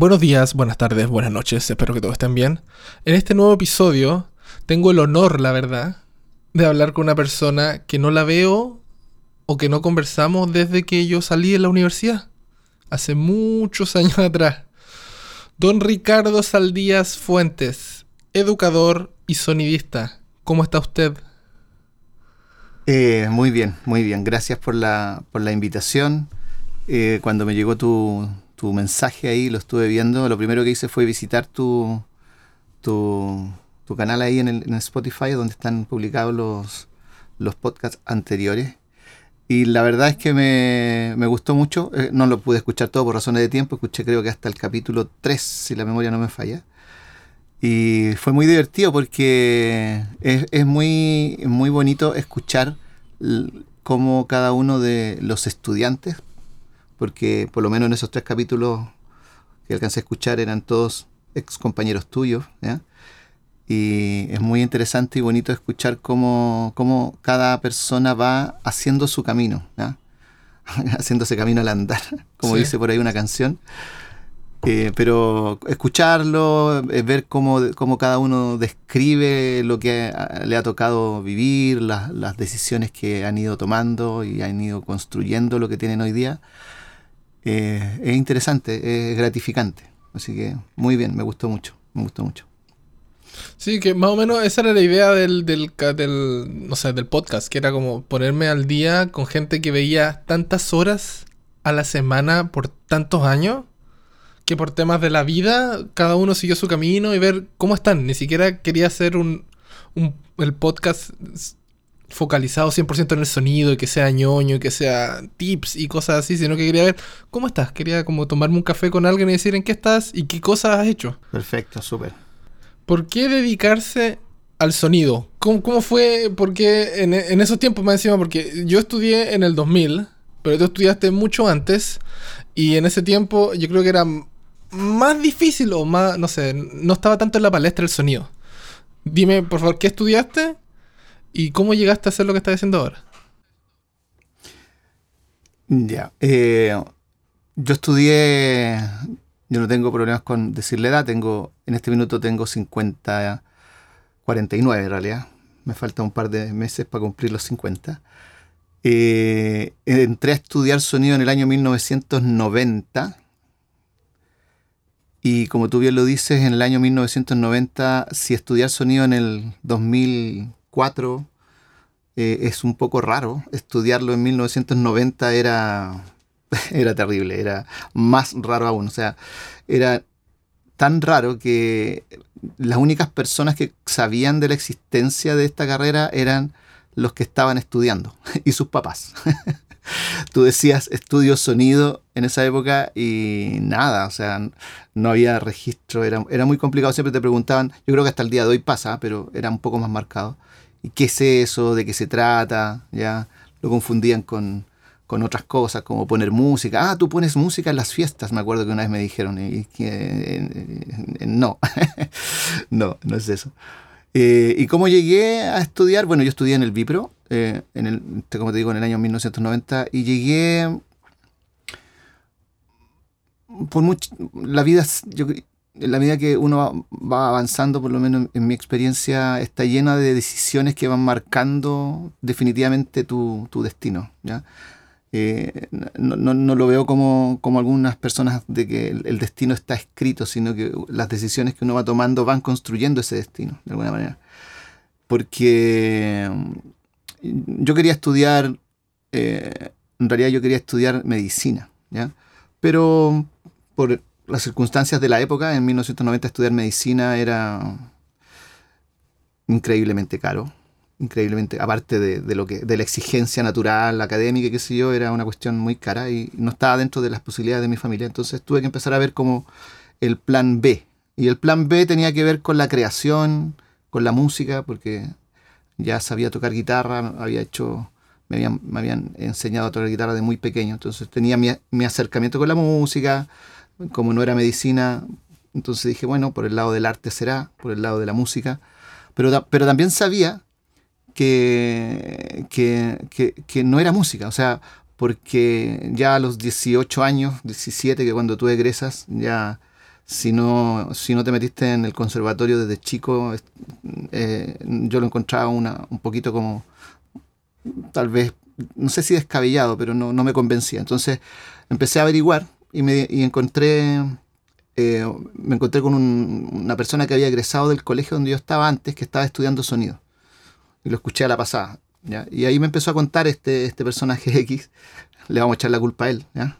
Buenos días, buenas tardes, buenas noches, espero que todos estén bien. En este nuevo episodio tengo el honor, la verdad, de hablar con una persona que no la veo o que no conversamos desde que yo salí de la universidad, hace muchos años atrás. Don Ricardo Saldías Fuentes, educador y sonidista. ¿Cómo está usted? Eh, muy bien, muy bien. Gracias por la, por la invitación. Eh, cuando me llegó tu, tu mensaje ahí, lo estuve viendo. Lo primero que hice fue visitar tu, tu, canal ahí en, el, Spotify, donde están publicados los, los podcasts anteriores. Y la verdad es que me, gustó mucho. Eh, no lo pude escuchar todo por razones de tiempo. Escuché creo que hasta el capítulo 3, si la memoria no me falla. Y fue muy divertido porque es, es muy, muy bonito escuchar cómo cada uno de los estudiantes, porque por lo menos en esos tres capítulos que alcancé a escuchar eran todos ex compañeros tuyos, Y es muy interesante y bonito escuchar cómo, cómo cada persona va haciendo su camino, haciendo ese camino al andar, como dice por ahí una canción. Eh, pero escucharlo, eh, ver cómo, cómo, cada uno describe lo que le ha tocado vivir, las decisiones que han ido tomando y han ido construyendo lo que tienen hoy día, eh, es interesante, es gratificante. Así que muy bien, me gustó mucho, me gustó mucho. Sí, que más o menos esa era la idea del, del, del, no sé, del podcast, que era como ponerme al día con gente que veía tantas horas a la semana por tantos años, que por temas de la vida cada uno siguió su camino y ver cómo están. Ni siquiera quería hacer un, un el podcast focalizado 100% en el sonido y que sea ñoño y que sea tips y cosas así, sino que quería ver cómo estás. Quería como tomarme un café con alguien y decir en qué estás y qué cosas has hecho. Perfecto, súper. ¿Por qué dedicarse al sonido? ¿Cómo, cómo fue? Porque en, en, esos tiempos más encima, porque yo estudié en el 2000, pero tú estudiaste mucho antes y en ese tiempo yo creo que era más difícil o más, no sé, no estaba tanto en la palestra el sonido. Dime, por favor, ¿qué estudiaste? ¿Y cómo llegaste a hacer lo que estás haciendo ahora? Ya. Eh, yo estudié. Yo no tengo problemas con decir la edad. Tengo, en este minuto tengo 50, 49 en realidad. Me falta un par de meses para cumplir los 50. Eh, entré a estudiar sonido en el año 1990. Y como tú bien lo dices, en el año 1990, si estudiar sonido en el 2000 4 eh, es un poco raro. Estudiarlo en 1990 era, era terrible, era más raro aún. O sea, era tan raro que las únicas personas que sabían de la existencia de esta carrera eran los que estaban estudiando y sus papás. Tú decías estudio sonido en esa época y nada, o sea, no había registro, era, era muy complicado, siempre te preguntaban, yo creo que hasta el día de hoy pasa, pero era un poco más marcado. ¿Y qué es eso? ¿De qué se trata? ¿Ya? Lo confundían con, otras cosas, como poner música. Ah, tú pones música en las fiestas, me acuerdo que una vez me dijeron. Y, no, no, no es eso. Eh, ¿Y cómo llegué a estudiar? Bueno, yo estudié en el Vipro, eh, en el, como te digo, en el año 1990, y llegué por mucho, la vida, yo, en la medida que uno va avanzando, por lo menos en mi experiencia, está llena de decisiones que van marcando definitivamente tu, destino. ¿ya? Eh, no, lo veo como, como, algunas personas de que el, destino está escrito, sino que las decisiones que uno va tomando van construyendo ese destino, de alguna manera. Porque mm, yo quería estudiar, eh, en realidad yo quería estudiar medicina, ¿ya? pero por las circunstancias de la época, en 1990 estudiar medicina era increíblemente caro, increíblemente, aparte de, lo que, de la exigencia natural, académica, qué sé yo, era una cuestión muy cara y no estaba dentro de las posibilidades de mi familia. Entonces tuve que empezar a ver como el plan B. Y el plan B tenía que ver con la creación, con la música, porque ya sabía tocar guitarra, había hecho, me habían, me habían enseñado a tocar guitarra de muy pequeño, entonces tenía mi, mi acercamiento con la música, como no era medicina, entonces dije, bueno, por el lado del arte será, por el lado de la música, pero, pero también sabía que, que, no era música, o sea, porque ya a los 18 años, 17, que cuando tú egresas, ya si no, si no te metiste en el conservatorio desde chico, eh, yo lo encontraba una, un poquito como, tal vez, no sé si descabellado, pero no, no me convencía. Entonces empecé a averiguar y, me, y encontré, eh, me encontré con una persona que había egresado del colegio donde yo estaba antes, que estaba estudiando sonido. Y lo escuché a la pasada. Y ahí me empezó a contar este, este personaje X. Le vamos a echar la culpa a él. ¿ya?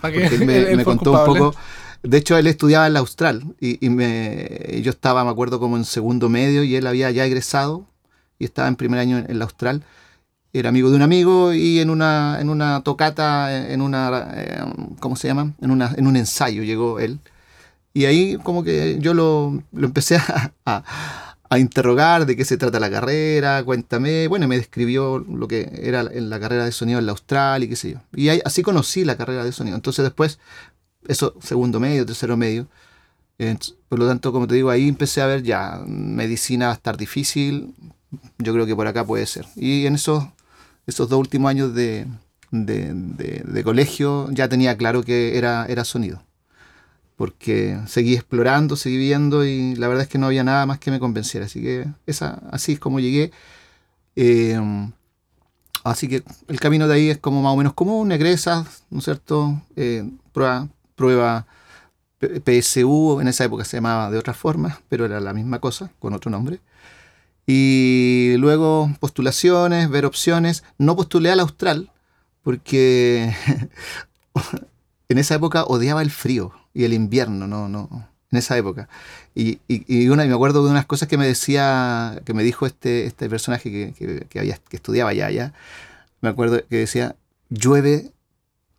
porque él me, contó un poco. De hecho, él estudiaba en la Austral y, me, yo estaba, me acuerdo, como en segundo medio y él había ya egresado y estaba en primer año en, la Austral. Era amigo de un amigo y en una, en una tocata, en una, eh, ¿cómo se llama? En, una, en un ensayo llegó él. Y ahí como que yo lo, lo empecé a, a interrogar de qué se trata la carrera, cuéntame. Bueno, me describió lo que era en la carrera de sonido en la Austral y qué sé yo. Y así conocí la carrera de sonido. Entonces después, eso, segundo medio, tercero medio. por lo tanto, como te digo, ahí empecé a ver ya, medicina va a estar difícil. Yo creo que por acá puede ser. Y en esos, esos dos últimos años de, de colegio ya tenía claro que era, era sonido porque seguí explorando, seguí viendo y la verdad es que no había nada más que me convenciera. Así que esa, así es como llegué. Eh, así que el camino de ahí es como más o menos común, egresas, ¿no es cierto? Eh, prueba, prueba PSU, en esa época se llamaba de otra forma, pero era la misma cosa, con otro nombre. Y luego postulaciones, ver opciones. No postulé al Austral, porque en esa época odiaba el frío y el invierno, no, no, en esa época. Y, y, una, me acuerdo de unas cosas que me decía, que me dijo este, este personaje que, que, había, que estudiaba ya, ya. Me acuerdo que decía, llueve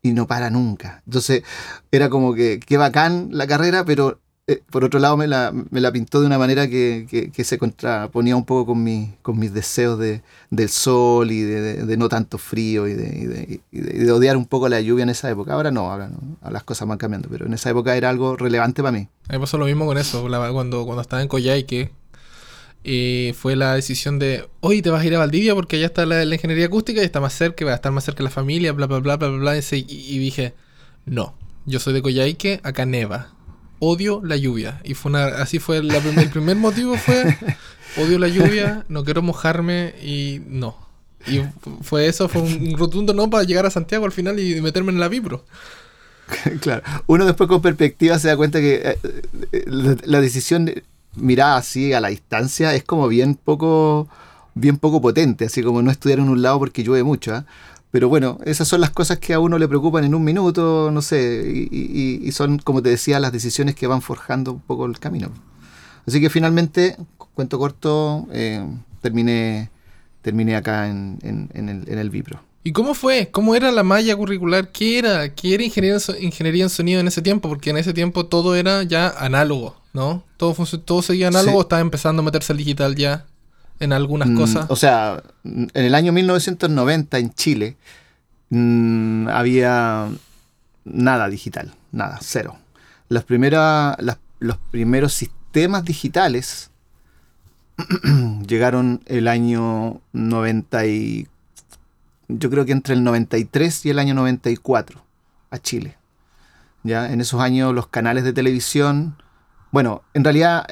y no para nunca. Entonces era como que, qué bacán la carrera, pero eh, por otro lado me la, me la, pintó de una manera que, que, se contraponía un poco con, mi, con mis deseos de, del sol y de, no tanto frío y, de, de, odiar un poco la lluvia en esa época. Ahora no, ahora las cosas van cambiando, pero en esa época era algo relevante para mí. A mí pasó lo mismo con eso, cuando, cuando estaba en Coyhaique. Y fue la decisión de, hoy te vas a ir a Valdivia porque allá está la, ingeniería acústica y está más cerca, va a estar más cerca de la familia, bla, bla, bla, bla, bla, bla. Y, y dije, no, yo soy de Coyhaique, acá neva odio la lluvia. Y fue una, así fue, el primer motivo fue, odio la lluvia, no quiero mojarme y no. Y fue eso, fue un rotundo no para llegar a Santiago al final y meterme en la vibro. Claro, uno después con perspectiva se da cuenta que eh, eh, la, decisión mirada así a la distancia es como bien poco bien poco potente, así como no estudiar en un lado porque llueve mucho. ¿ah? Pero bueno, esas son las cosas que a uno le preocupan en un minuto, no sé, y, son, como te decía, las decisiones que van forjando un poco el camino. Así que finalmente, cuento corto, eh, terminé, terminé acá en, el, en el Vipro. ¿Y cómo fue? ¿Cómo era la malla curricular? ¿Qué era? ¿Qué era ingeniería, ingeniería en sonido en ese tiempo? Porque en ese tiempo todo era ya análogo, ¿no? Todo, todo seguía análogo, estaba empezando a meterse al digital ya en algunas mm, cosas. O sea, en el año 1990 en Chile mm, había nada digital, nada, cero. Las primeras, los primeros sistemas digitales llegaron el año 90 y, yo creo que entre el 93 y el año 94 a Chile. Ya en esos años los canales de televisión bueno, en realidad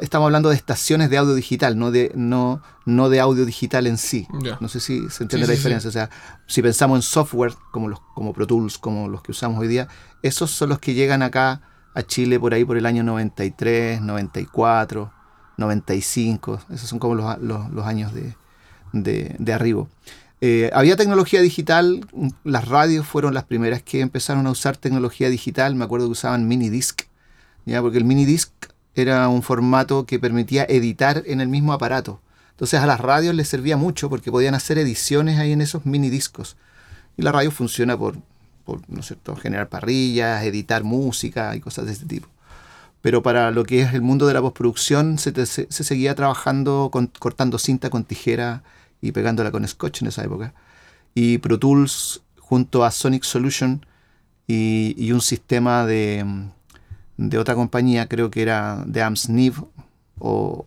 estamos hablando de estaciones de audio digital, no de, no, no de audio digital en sí. No sé si se entiende la diferencia. O sea, si pensamos en software como, los, como Pro Tools, como los que usamos hoy día, esos son los que llegan acá a Chile por ahí por el año 93, 94, 95. Esos son como los, los, años de, de, arribo. Eh, había tecnología digital, las radios fueron las primeras que empezaron a usar tecnología digital. Me acuerdo que usaban mini disc ¿ya? porque el mini disc era un formato que permitía editar en el mismo aparato. Entonces a las radios les servía mucho porque podían hacer ediciones ahí en esos mini discos. Y la radio funciona por, ¿no cierto? generar parrillas, editar música y cosas de este tipo. Pero para lo que es el mundo de la postproducción se, seguía trabajando cortando cinta con tijera y pegándola con scotch en esa época. Y Pro Tools junto a Sonic Solution y un sistema de, de otra compañía, creo que era de Amsniv o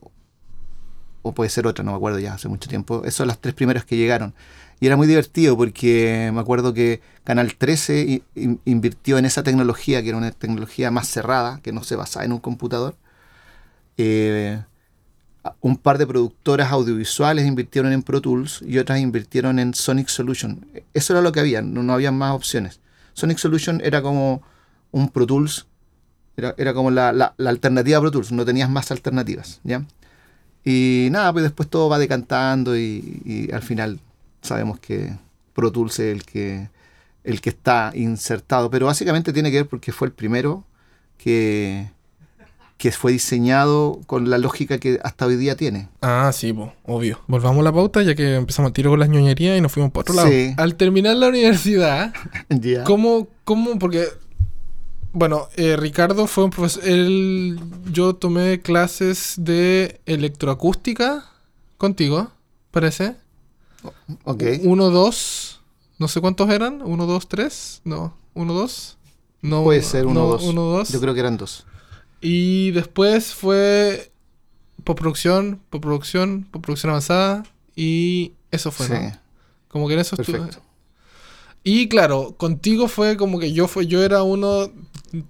o puede ser otra, no me acuerdo ya, hace mucho tiempo. Esas son las tres primeras que llegaron. Y era muy divertido porque me acuerdo que Canal 13 invirtió en esa tecnología, que era una tecnología más cerrada, que no se basaba en un computador. Eh, un par de productoras audiovisuales invirtieron en Pro Tools y otras invirtieron en Sonic Solution. Eso era lo que había, no, había más opciones. Sonic Solution era como un Pro Tools, era, como la, la, alternativa a Pro Tools, no tenías más alternativas, ¿ya? Y nada, pues después todo va decantando y, al final sabemos que Pro Tools es el que, el que está insertado, pero básicamente tiene que ver porque fue el primero que, que fue diseñado con la lógica que hasta hoy día tiene. Ah, sí, obvio. Volvamos a la pauta ya que empezamos a tiro con las ñoñerías y nos fuimos por otro lado. Al terminar la universidad, ¿cómo, ¿cómo? Porque, bueno, eh, Ricardo fue un profesor. Él, yo tomé clases de electroacústica contigo, parece. Ok. Uno, dos. No sé cuántos eran. Uno, dos, tres. No. Uno, dos. No, Puede ser uno, dos. Uno, dos. Yo creo que eran dos. Y después fue postproducción, postproducción, postproducción avanzada y eso fue, sí. Como que en eso estuve. Y claro, contigo fue como que yo fue, yo era uno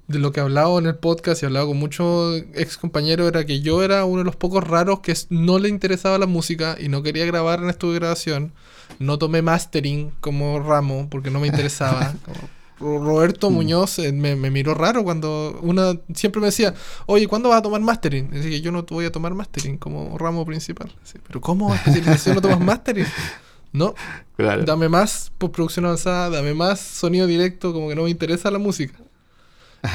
de lo que hablaba en el podcast y hablaba con muchos ex compañeros, era que yo era uno de los pocos raros que no le interesaba la música y no quería grabar en estudio de grabación. No tomé mastering como ramo porque no me interesaba. Roberto mm. Muñoz eh, me, miró raro cuando una siempre me decía, oye, ¿cuándo vas a tomar mastering? Decía yo no voy a tomar mastering como ramo principal. pero ¿cómo especialización no tomas mastering? No, dame más postproducción avanzada, dame más sonido directo, como que no me interesa la música.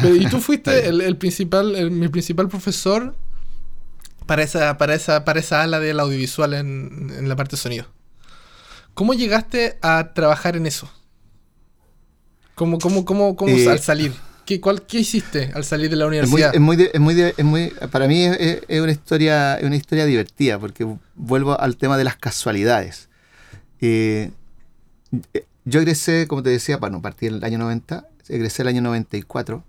y tú fuiste el, principal, mi principal profesor para esa, para esa, para esa ala del audiovisual en, en la parte de sonido. ¿Cómo llegaste a trabajar en eso? ¿Cómo, cómo, cómo, cómo eh, al salir? ¿Qué, cuál, ¿Qué hiciste al salir de la universidad? Es muy, es muy, es muy, para mí es, una historia, una historia divertida, porque vuelvo al tema de las casualidades. Eh, yo egresé, como te decía, bueno, partí el año 90, egresé el año 94.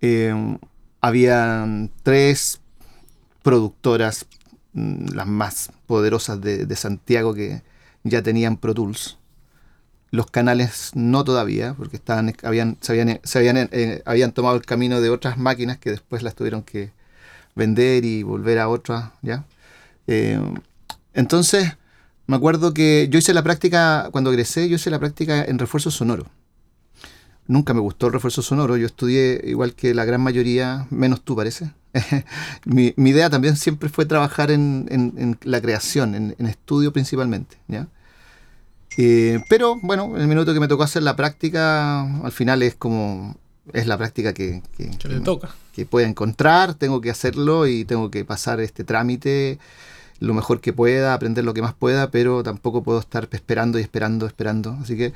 Eh, habían tres productoras, mm, las más poderosas de, Santiago, que ya tenían Pro Tools los canales no todavía, porque estaban, habían, se habían, se habían, eh, habían tomado el camino de otras máquinas que después las tuvieron que vender y volver a otras, ¿ya? Eh, entonces, me acuerdo que yo hice la práctica, cuando egresé, yo hice la práctica en refuerzo sonoro. Nunca me gustó el refuerzo sonoro, yo estudié igual que la gran mayoría, menos tú parece. mi, idea también siempre fue trabajar en, la creación, en, en estudio principalmente, ¿ya? Eh, pero bueno, el minuto que me tocó hacer la práctica, al final es como, es la práctica que, que, le toca. que pueda encontrar, tengo que hacerlo y tengo que pasar este trámite lo mejor que pueda, aprender lo que más pueda, pero tampoco puedo estar esperando y esperando, esperando. Así que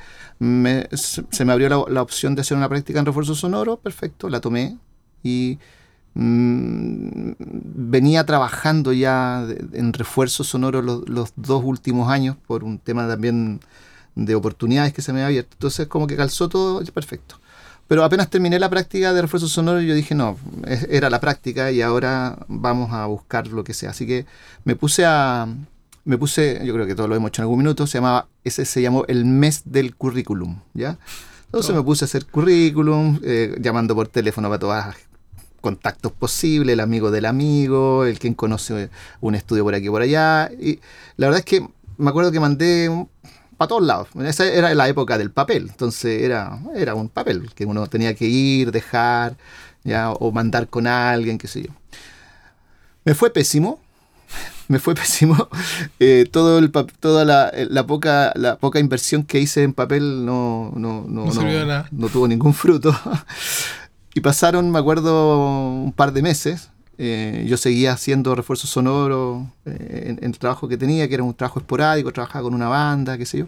se me abrió la, opción de hacer una práctica en refuerzo sonoro, perfecto, la tomé y Mm, venía trabajando ya en refuerzo sonoro los, dos últimos años por un tema también de oportunidades que se me había abierto. Entonces como que calzó todo perfecto. Pero apenas terminé la práctica de refuerzo sonoro, yo dije, no, era la práctica y ahora vamos a buscar lo que sea. Así que me puse a, me puse, yo creo que todo lo hemos hecho en algún minuto, se llamaba, ese se llamó el mes del currículum, ¿ya? Entonces oh. me puse a hacer currículum, eh, llamando por teléfono para todas contactos posibles, el amigo del amigo, el quien conoce un estudio por aquí y por allá. Y la verdad es que me acuerdo que mandé para todos lados. Esa era la época del papel, entonces era, era un papel que uno tenía que ir, dejar, ya, o mandar con alguien, qué sé yo. Me fue pésimo, me fue pésimo. Eh, todo el toda la, poca, la poca inversión que hice en papel no, no, no, no, no tuvo ningún fruto. Y pasaron, me acuerdo, un par de meses. Eh, yo seguía haciendo refuerzo sonoro eh, en, el trabajo que tenía, que era un trabajo esporádico, trabajaba con una banda, qué sé yo.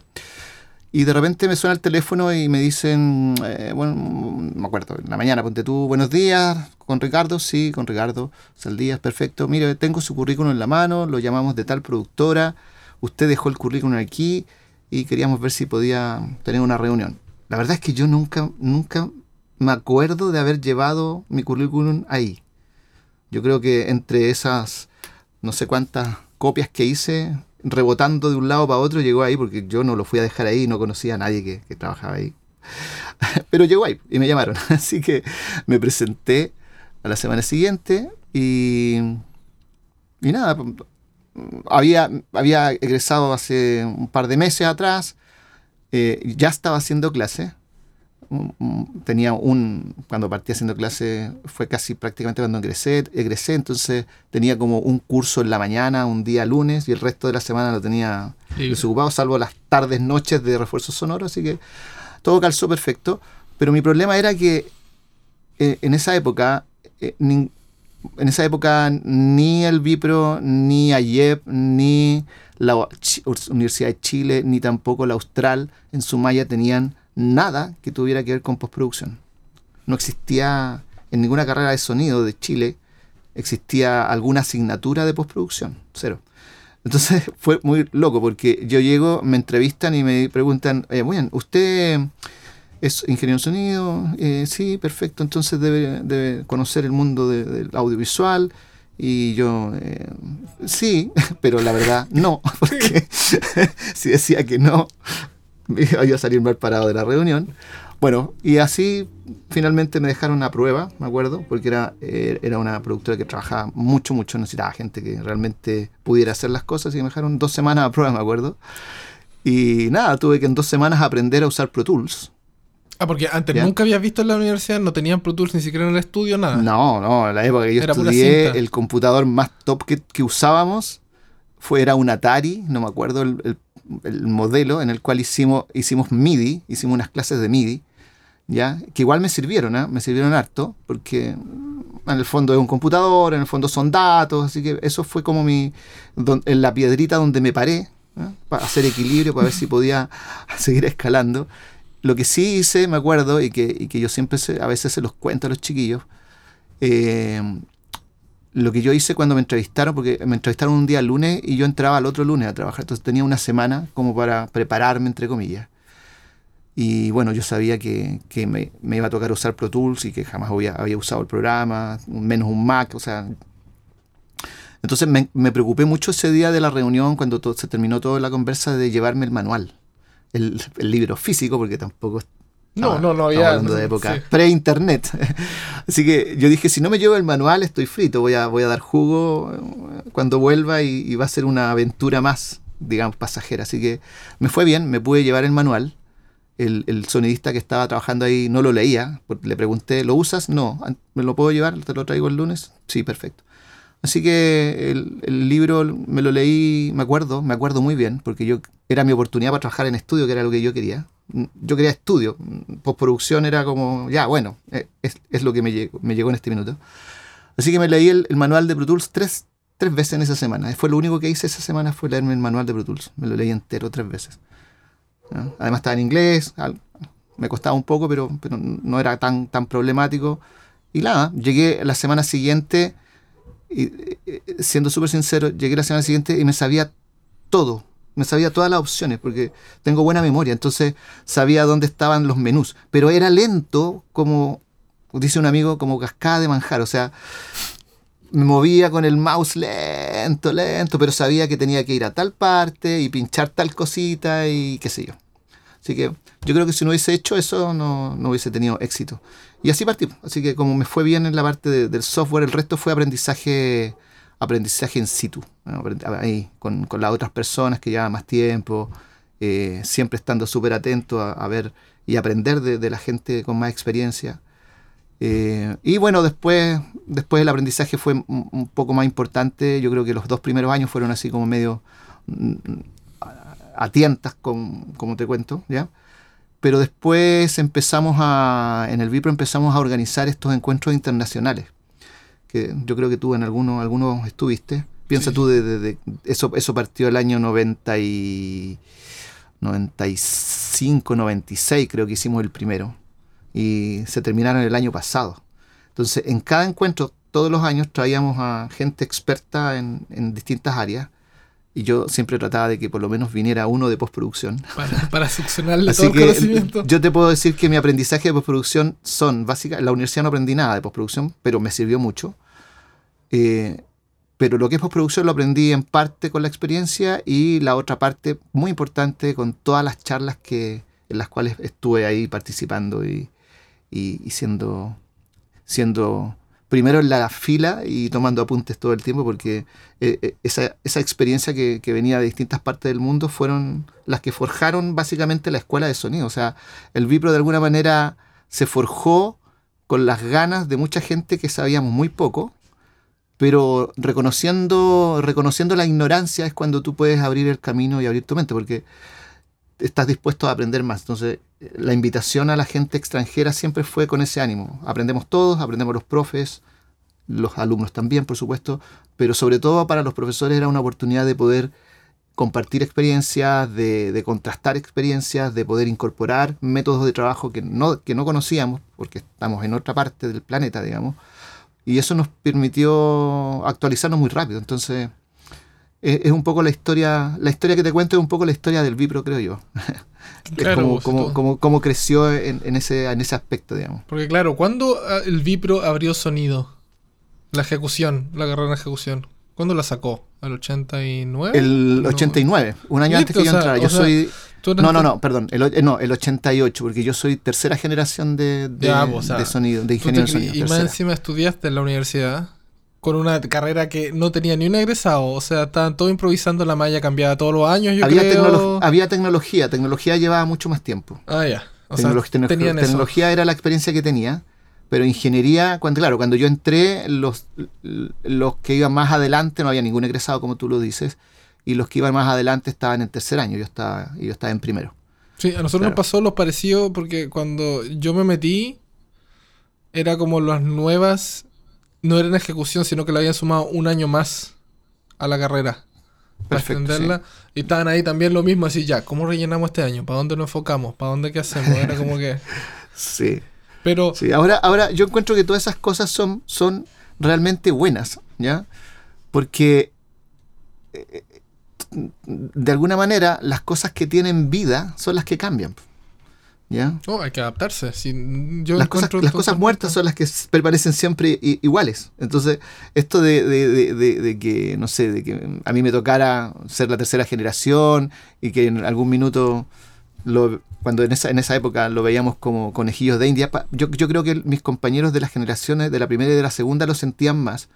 Y de repente me suena el teléfono y me dicen, eh, bueno, me acuerdo, en la mañana, ponte tú, buenos días, con Ricardo, sí, con Ricardo, Saldías, perfecto. Mire, tengo su currículum en la mano, lo llamamos de tal productora, usted dejó el currículum aquí y queríamos ver si podía tener una reunión. La verdad es que yo nunca, nunca me acuerdo de haber llevado mi currículum ahí. Yo creo que entre esas no sé cuántas copias que hice rebotando de un lado para otro, llegó ahí porque yo no lo fui a dejar ahí, no conocía a nadie que, trabajaba ahí. Pero llegó ahí y me llamaron. Así que me presenté a la semana siguiente y, y nada, había, había egresado hace un par de meses atrás, eh, ya estaba haciendo clase. Tenía un, cuando partí haciendo clase, fue casi prácticamente cuando egresé, egresé, entonces tenía como un curso en la mañana, un día lunes, y el resto de la semana lo tenía desocupado, salvo las tardes, noches de refuerzo sonoro, así que todo calzó perfecto. Pero mi problema era que eh, en esa época eh, en esa época ni el Vipro, ni AYEP, ni la Universidad de Chile, ni tampoco la Austral en su malla tenían nada que tuviera que ver con postproducción. No existía en ninguna carrera de sonido de Chile, existía alguna asignatura de postproducción, cero. Entonces fue muy loco porque yo llego, me entrevistan y me preguntan, bien, ¿usted es ingeniero de sonido, eh, sí, perfecto, entonces debe, conocer el mundo del audiovisual. Y yo, eh, sí, pero la verdad no, porque si decía que no, iba a salir mal parado de la reunión. Bueno, y así finalmente me dejaron una prueba, me acuerdo, porque era, eh, era una productora que trabajaba mucho, mucho, necesitaba gente que realmente pudiera hacer las cosas y me dejaron dos semanas a prueba, me acuerdo. Y nada, tuve que en dos semanas aprender a usar Pro Tools. Ah, porque antes nunca habías visto en la universidad, no tenían Pro Tools ni siquiera en el estudio, nada. No, no, en la época que yo estudié, el computador más top que, que, usábamos fue, era un Atari, no me acuerdo el, el, modelo, en el cual hicimos, hicimos MIDI, hicimos unas clases de MIDI, ¿ya? que igual me sirvieron, ¿eh? me sirvieron harto, porque en el fondo es un computador, en el fondo son datos, así que eso fue como mi, en la piedrita donde me paré, ¿eh? para hacer equilibrio, para ver si podía seguir escalando. Lo que sí hice, me acuerdo, y que, yo siempre a veces se los cuento a los chiquillos, eh, lo que yo hice cuando me entrevistaron, porque me entrevistaron un día lunes y yo entraba al otro lunes a trabajar, entonces tenía una semana como para prepararme, entre comillas. Y bueno, yo sabía que, me, iba a tocar usar Pro Tools y que jamás había, había usado el programa, menos un Mac, o sea... Entonces me, preocupé mucho ese día de la reunión, cuando todo, se terminó toda la conversa, de llevarme el manual el, libro físico, porque tampoco no, no, no había. Hablando de época pre-internet. Así que yo dije: si no me llevo el manual, estoy frito. Voy a, voy a dar jugo eh, cuando vuelva y, va a ser una aventura más, digamos, pasajera. Así que me fue bien, me pude llevar el manual. El, sonidista que estaba trabajando ahí no lo leía. Le pregunté: ¿lo usas? No. ¿Me lo puedo llevar? ¿Te lo traigo el lunes? Sí, perfecto. Así que el, libro me lo leí, me acuerdo, me acuerdo muy bien, porque yo era mi oportunidad para trabajar en estudio, que era lo que yo quería. Yo quería estudio, postproducción era como, ya, bueno, eh, es, lo que me llegó, me llegó en este minuto. Así que me leí el, manual de Pro Tools tres, tres veces en esa semana. Fue lo único que hice esa semana, fue leerme el manual de Pro Tools. Me lo leí entero tres veces. Además estaba en inglés, me costaba un poco, pero, pero no era tan, tan problemático. Y nada, llegué la semana siguiente y siendo súper sincero, llegué la semana siguiente y me sabía todo. Me sabía todas las opciones porque tengo buena memoria, entonces sabía dónde estaban los menús. Pero era lento, como dice un amigo, como cascada de manjar. O sea, me movía con el mouse lento, lento, pero sabía que tenía que ir a tal parte y pinchar tal cosita y qué sé yo. Así que yo creo que si no hubiese hecho eso, no, no hubiese tenido éxito. Y así partí. Así que como me fue bien en la parte del software, el resto fue aprendizaje aprendizaje en situ, ahí, con, las otras personas que llevan más tiempo, eh, siempre estando súper atento a, ver y aprender de, la gente con más experiencia. Eh, y bueno, después, después el aprendizaje fue un, poco más importante. Yo creo que los dos primeros años fueron así como medio mm, a, tientas, como te cuento, ¿ya? Pero después empezamos a, en el Vipro empezamos a organizar estos encuentros internacionales, que yo creo que tú en algunos, algunos estuviste. Piensa tú, de, eso, eso partió el año 90 y 95, 96 creo que hicimos el primero, y se terminaron el año pasado. Entonces, en cada encuentro, todos los años traíamos a gente experta en, en distintas áreas y yo siempre trataba de que por lo menos viniera uno de postproducción. Para, para succionarle todo el conocimiento. Yo te puedo decir que mi aprendizaje de postproducción son básicas. En la universidad no aprendí nada de postproducción, pero me sirvió mucho. Eh, pero lo que es postproducción lo aprendí en parte con la experiencia y la otra parte muy importante con todas las charlas que, en las cuales estuve ahí participando y, y, siendo, siendo primero en la fila y tomando apuntes todo el tiempo porque eh, eh, esa, esa, experiencia que, que, venía de distintas partes del mundo fueron las que forjaron básicamente la escuela de sonido. O sea, el Vipro de alguna manera se forjó con las ganas de mucha gente que sabíamos muy poco pero reconociendo, reconociendo la ignorancia es cuando tú puedes abrir el camino y abrir tu mente, porque estás dispuesto a aprender más. Entonces, la invitación a la gente extranjera siempre fue con ese ánimo. Aprendemos todos, aprendemos los profes, los alumnos también, por supuesto, pero sobre todo para los profesores era una oportunidad de poder compartir experiencias, de, de, contrastar experiencias, de poder incorporar métodos de trabajo que no, que no conocíamos, porque estamos en otra parte del planeta, digamos, y eso nos permitió actualizarnos muy rápido. Entonces, es, un poco la historia, la historia que te cuento es un poco la historia del Vipro, creo yo. Claro, como, como, creció en, ese, en ese aspecto, digamos. Porque claro, ¿cuándo ah, el Vipro abrió sonido? La ejecución, la carrera de ejecución. ¿Cuándo la sacó? ¿Al 89? El 89, un año antes que yo entrara. Yo soy no, no, no, perdón, el, eh, no, el 88, porque yo soy tercera generación de, de, sonido, de ingeniero de sonido. Y más encima estudiaste en la universidad con una carrera que no tenía ni un egresado, o sea, estaban todo improvisando, la malla cambiaba todos los años, yo había, creo. había tecnología, tecnología llevaba mucho más tiempo. Ah, ya. O tecnología era la experiencia que tenía, pero ingeniería, cuando, claro, cuando yo entré, los, los que iban más adelante, no había ningún egresado, como tú lo dices, y los que iban más adelante estaban en tercer año, yo estaba, yo estaba en primero. Sí, a nosotros nos pasó lo parecido porque cuando yo me metí, era como las nuevas, no eran ejecución, sino que le habían sumado un año más a la carrera. Para extenderla. Y estaban ahí también lo mismo, así ya, ¿cómo rellenamos este año? ¿Para dónde nos enfocamos? ¿Para dónde qué hacemos? Era como que... sí. Pero... Sí, ahora, ahora yo encuentro que todas esas cosas son, son realmente buenas, ¿ya? Porque eh, de alguna manera, las cosas que tienen vida son las que cambian. ¿Ya? Oh, hay que adaptarse. las, cosas, muertas son las que permanecen siempre iguales. Entonces, esto de, que, no sé, de que a mí me tocara ser la tercera generación y que en algún minuto, lo, cuando en esa, en esa época lo veíamos como conejillos de India, yo, yo creo que mis compañeros de las generaciones de la primera y de la segunda lo sentían más,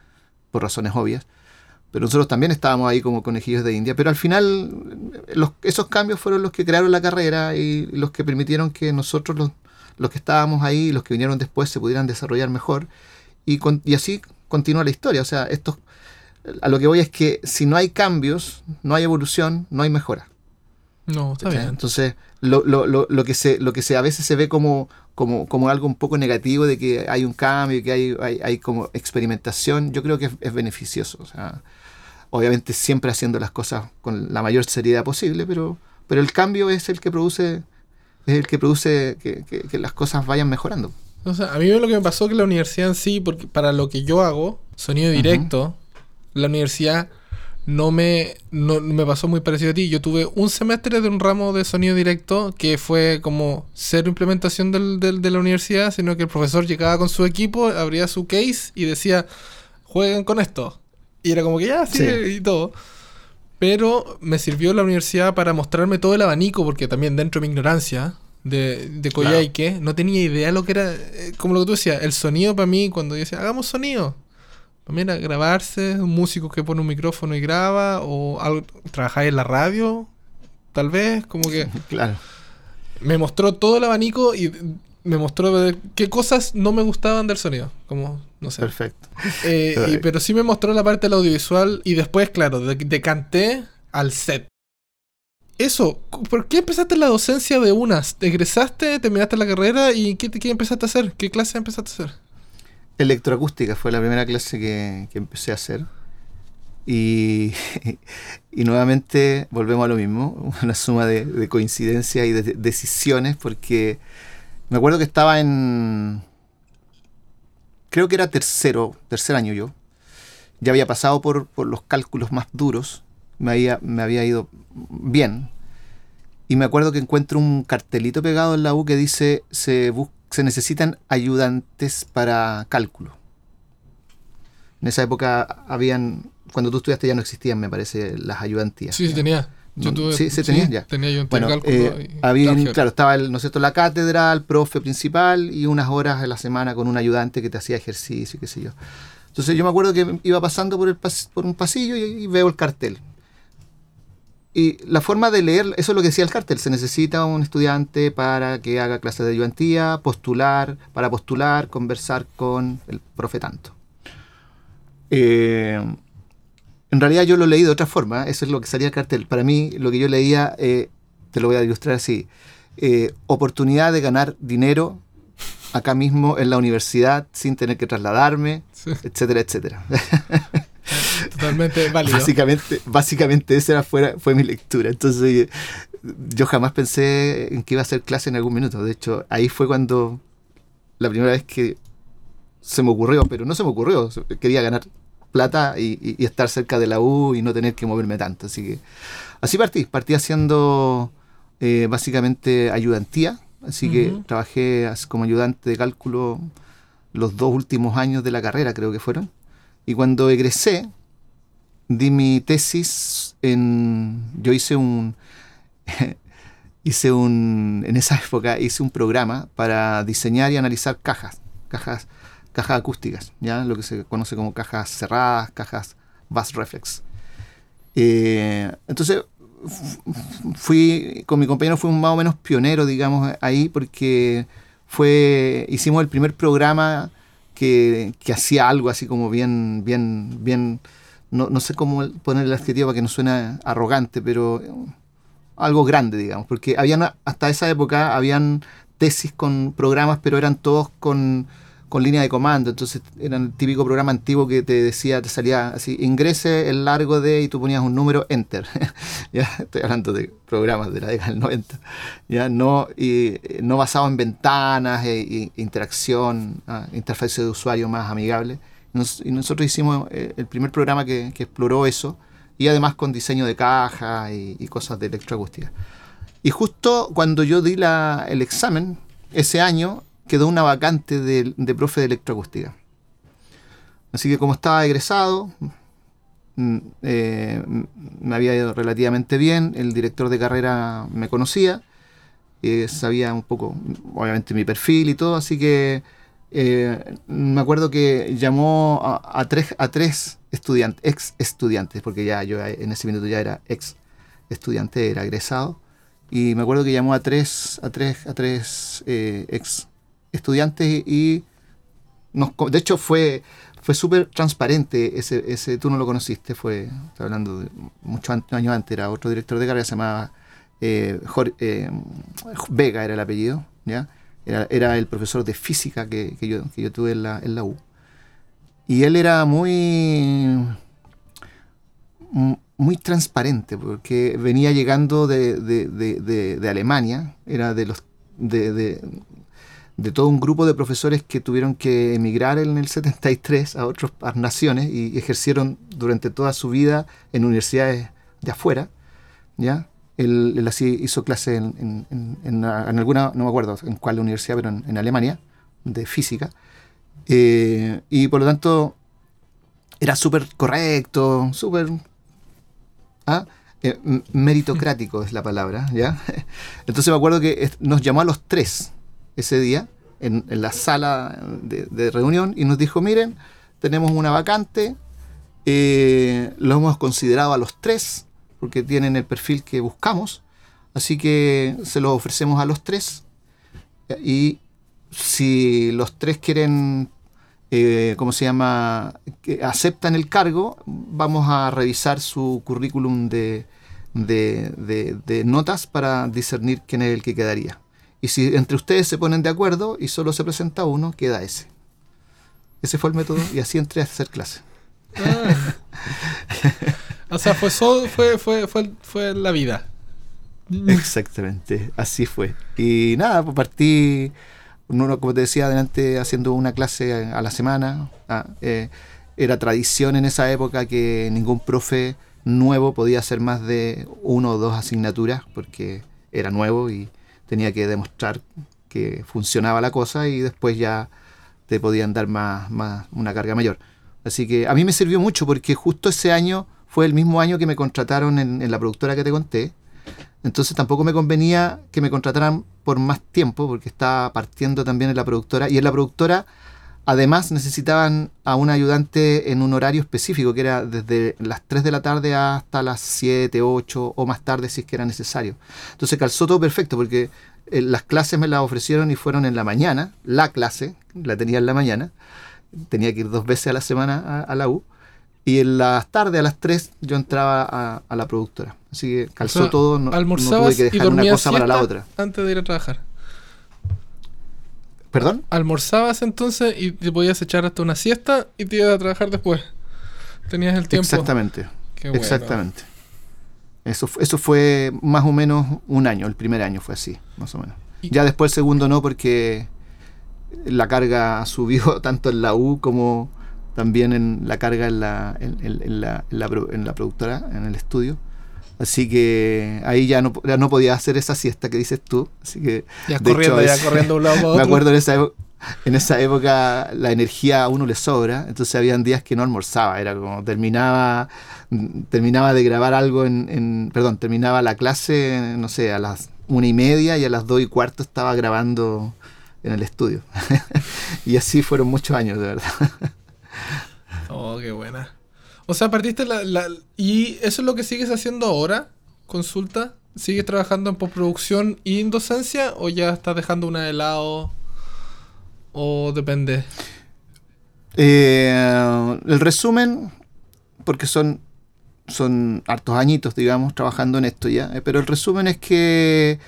por razones obvias pero nosotros también estábamos ahí como conejillos de India. Pero al final, los, esos cambios fueron los que crearon la carrera y los que permitieron que nosotros, los, los que estábamos ahí, los que vinieron después, se pudieran desarrollar mejor. Y, y así continúa la historia. O sea, esto, a lo que voy es que si no hay cambios, no hay evolución, no hay mejora. No, está bien. Entonces, lo, lo, lo, lo, que se, lo que se a veces se ve como, como, como algo un poco negativo de que hay un cambio, que hay, hay, hay como experimentación, yo creo que es, es beneficioso. O sea, obviamente siempre haciendo las cosas con la mayor seriedad posible, pero, pero el cambio es el que produce, es el que produce que, que, las cosas vayan mejorando. O sea, a mí lo que me pasó que la universidad en sí, porque para lo que yo hago, sonido directo, la universidad no me, no, me pasó muy parecido a ti. Yo tuve un semestre de un ramo de sonido directo que fue como cero implementación del, del, de la universidad, sino que el profesor llegaba con su equipo, abría su case y decía, jueguen con esto. Y era como que ya, sí, y todo. Pero me sirvió la universidad para mostrarme todo el abanico, porque también dentro de mi ignorancia de, de Koyaike, no tenía idea lo que era, eh, como lo que tú decías, el sonido para mí, cuando yo decía, hagamos sonido. Para mí era grabarse, un músico que pone un micrófono y graba, o algo, trabajar en la radio, tal vez, como que... Claro. Me mostró todo el abanico y me mostró qué cosas no me gustaban del sonido. Como, no sé. Perfecto. Eh, pero sí me mostró la parte del audiovisual y después, claro, decanté al set. Eso, ¿por qué empezaste la docencia de unas? ¿Egresaste, terminaste la carrera y qué, qué empezaste a hacer? ¿Qué clase empezaste a hacer? Electroacústica fue la primera clase que, empecé a hacer. Y, y, nuevamente volvemos a lo mismo, una suma de, de coincidencias y de decisiones, porque me acuerdo que estaba en. Creo que era tercero, tercer año yo. Ya había pasado por, los cálculos más duros. Me había, me había ido bien. Y me acuerdo que encuentro un cartelito pegado en la U que dice: se, se necesitan ayudantes para cálculo. En esa época habían, cuando tú estudiaste ya no existían, me parece, las ayudantías. Sí, sí, tenía. Yo tuve, sí, se tenía ya. Tenía yo bueno, eh, había, claro, estaba el, ¿no es cierto? la cátedra, el profe principal y unas horas a la semana con un ayudante que te hacía ejercicio y qué sé yo. Entonces yo me acuerdo que iba pasando por, el pas- por un pasillo y, y veo el cartel. Y la forma de leer, eso es lo que decía el cartel, se necesita un estudiante para que haga clases de ayudantía, postular, para postular, conversar con el profe tanto. Eh, en realidad yo lo leí de otra forma, eso es lo que salía el cartel. Para mí lo que yo leía, eh, te lo voy a ilustrar así, eh, oportunidad de ganar dinero acá mismo en la universidad sin tener que trasladarme, Sí, etcétera, etcétera. totalmente válido. básicamente, básicamente esa era- fue, fue mi lectura. Entonces yo jamás pensé en que iba a hacer clase en algún minuto. De hecho, ahí fue cuando la primera vez que se me ocurrió, pero no se me ocurrió, quería ganar plata y, y- y estar cerca de la U y no tener que moverme tanto. Así que así partí, partí haciendo eh, básicamente ayudantía. Así que Ujú. trabajé as- como ayudante de cálculo los dos últimos años de la carrera, creo que fueron. Y cuando egresé, di mi tesis en. Yo hice un. hice un. En esa época hice un programa para diseñar y analizar cajas. Cajas, cajas acústicas, ¿ya? Lo que se conoce como cajas cerradas, cajas bass reflex. Eh, entonces, fu- fui. Con mi compañero fui un más o menos pionero, digamos, ahí, porque fue. Hicimos el primer programa que, que hacía algo así como bien, bien, bien, no, no sé cómo poner el adjetivo para que no suene arrogante, pero eh, algo grande, digamos, porque habían, hasta esa época habían tesis con programas, pero eran todos con, con línea de comando, entonces eran el típico programa antiguo que te decía, te salía así, ingrese el largo de, y tú ponías un número, enter. ya estoy hablando de programas de la década del 90. Ya no, y, eh, no basado en ventanas e, e interacción, ah, interfaz de usuario más amigable. Nos- y nosotros hicimos eh, el primer programa que, que exploró eso, y además con diseño de caja y, y cosas de electroacústica. Y justo cuando yo di la- el examen, ese año, quedó una vacante de, de profe de electroacústica. Así que como estaba egresado, mm, eh, me había ido relativamente bien, el director de carrera me conocía, eh, sabía un poco, obviamente, mi perfil y todo, así que eh, me acuerdo que llamó a, a tres, a tres estudiantes, ex estudiantes, porque ya yo en ese minuto ya era ex estudiante, era egresado, y me acuerdo que llamó a tres, a tres, a tres eh, ex estudiantes y nos, de hecho fue, fue súper transparente ese, ese, tú no lo conociste, fue, estoy hablando de muchos años antes, era otro director de carrera, se llamaba eh, Jor- eh, Vega era el apellido, ¿ya? Era, el profesor de física que, que yo, que yo tuve en la, en la U. Y él era muy, m- muy transparente, porque venía llegando de- de- de- de Alemania, era de los de, de- todo un grupo de profesores que tuvieron que emigrar en el 73 a otras naciones y ejercieron durante toda su vida en universidades de afuera, ¿ya? Él, él así hizo clase en, en- en- alguna, no me acuerdo en cuál universidad, pero en, Alemania, de física. Eh, y por lo tanto, era súper correcto, súper... ¿ah? Eh, meritocrático es la palabra, ¿ya? Entonces me acuerdo que nos llamó a los tres ese día en, la sala de, reunión y nos dijo, miren, tenemos una vacante, eh, lo hemos considerado a los tres porque tienen el perfil que buscamos, así que se lo ofrecemos a los tres y si los tres quieren, eh, ¿cómo se llama?, que aceptan el cargo, vamos a revisar su currículum de- de notas para discernir quién es el que quedaría. Y si entre ustedes se ponen de acuerdo y solo se presenta uno, queda ese. Ese fue el método y así entré a hacer clase. Ah. o sea, fue, solo, fue, fue, fue, fue la vida. Exactamente, así fue. Y nada, pues partí, uno, como te decía adelante, haciendo una clase a la semana. Ah, eh, era tradición en esa época que ningún profe nuevo podía hacer más de uno o dos asignaturas porque era nuevo y tenía que demostrar que funcionaba la cosa y después ya te podían dar más, más una carga mayor. Así que a mí me sirvió mucho porque justo ese año fue el mismo año que me contrataron en, en la productora que te conté. Entonces tampoco me convenía que me contrataran por más tiempo porque estaba partiendo también en la productora. Y en la productora además necesitaban a un ayudante en un horario específico, que era desde las 3 de la tarde hasta las 7, 8 o más tarde si es que era necesario. Entonces calzó todo perfecto porque eh, las clases me las ofrecieron y fueron en la mañana, la clase, la tenía en la mañana, tenía que ir dos veces a la semana a, a la U. Y en las tardes, a las 3, yo entraba a, a la productora. Así que calzó O sea, todo, no, no tuve que dejar una cosa para la otra. Antes de ir a trabajar. ¿Perdón? Almorzabas entonces y te podías echar hasta una siesta y te ibas a trabajar después. Tenías el tiempo. Exactamente, Qué bueno. exactamente. Eso, eso fue más o menos un año, el primer año fue así, más o menos. Y- Ya después el segundo no, porque la carga subió tanto en la U como también en la carga en la, en, en- en la, en la pro- en la productora, en el estudio. Así que ahí ya no, ya no podía hacer esa siesta que dices tú. Así que Ya De corriendo, hecho, ya corriendo un lado para otro. me acuerdo en esa, en esa época la energía a uno le sobra, entonces habían días que no almorzaba, era como terminaba, terminaba de grabar algo en, en- perdón, terminaba la clase, no sé, a las una y media y a las dos y cuarto estaba grabando en el estudio. y así fueron muchos años, de verdad. Oh, qué buena. O sea, partiste la, la- ¿Y eso es lo que sigues haciendo ahora? ¿Consulta? ¿Sigues trabajando en postproducción y en docencia? ¿O ya estás dejando una de lado? ¿O depende? Eh, el resumen, porque son, son hartos añitos, digamos, trabajando en esto ya, eh, pero el resumen es que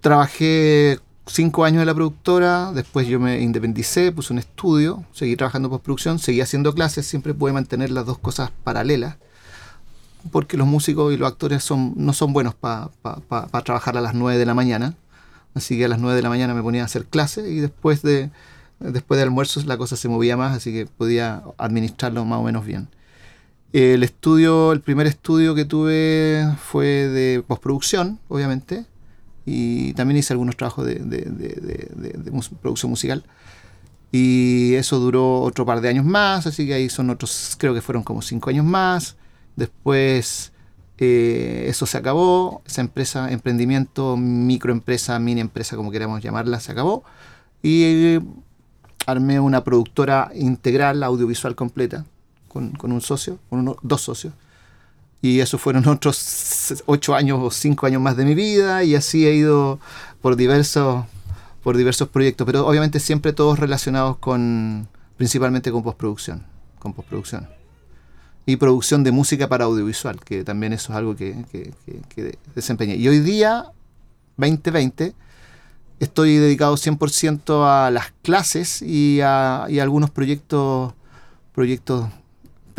trabajé cinco años en la productora, después yo me independicé, puse un estudio, seguí trabajando postproducción, seguí haciendo clases, siempre pude mantener las dos cosas paralelas, porque los músicos y los actores son, no son buenos para trabajar a las 9 de la mañana, así que a las 9 de la mañana me ponía a hacer clases y después de, después de almuerzos la cosa se movía más, así que podía administrarlo más o menos bien. El estudio, el primer estudio que tuve fue de postproducción, obviamente, y también hice algunos trabajos de, de- producción musical. Y eso duró otro par de años más, así que ahí son otros, creo que fueron como cinco años más. Después eh, eso se acabó, esa empresa, emprendimiento, microempresa, mini empresa, como queramos llamarla, se acabó. Y armé una productora integral, audiovisual completa, con, con un socio, con uno- dos socios. Y eso fueron otros ocho años o cinco años más de mi vida y así he ido por diversos, por diversos proyectos, pero obviamente siempre todos relacionados con, principalmente con postproducción, con postproducción. Y producción de música para audiovisual, que también eso es algo que, que, que- desempeñé. Y hoy día, 2020, estoy dedicado 100% a las clases y a, y algunos proyectos, proyectos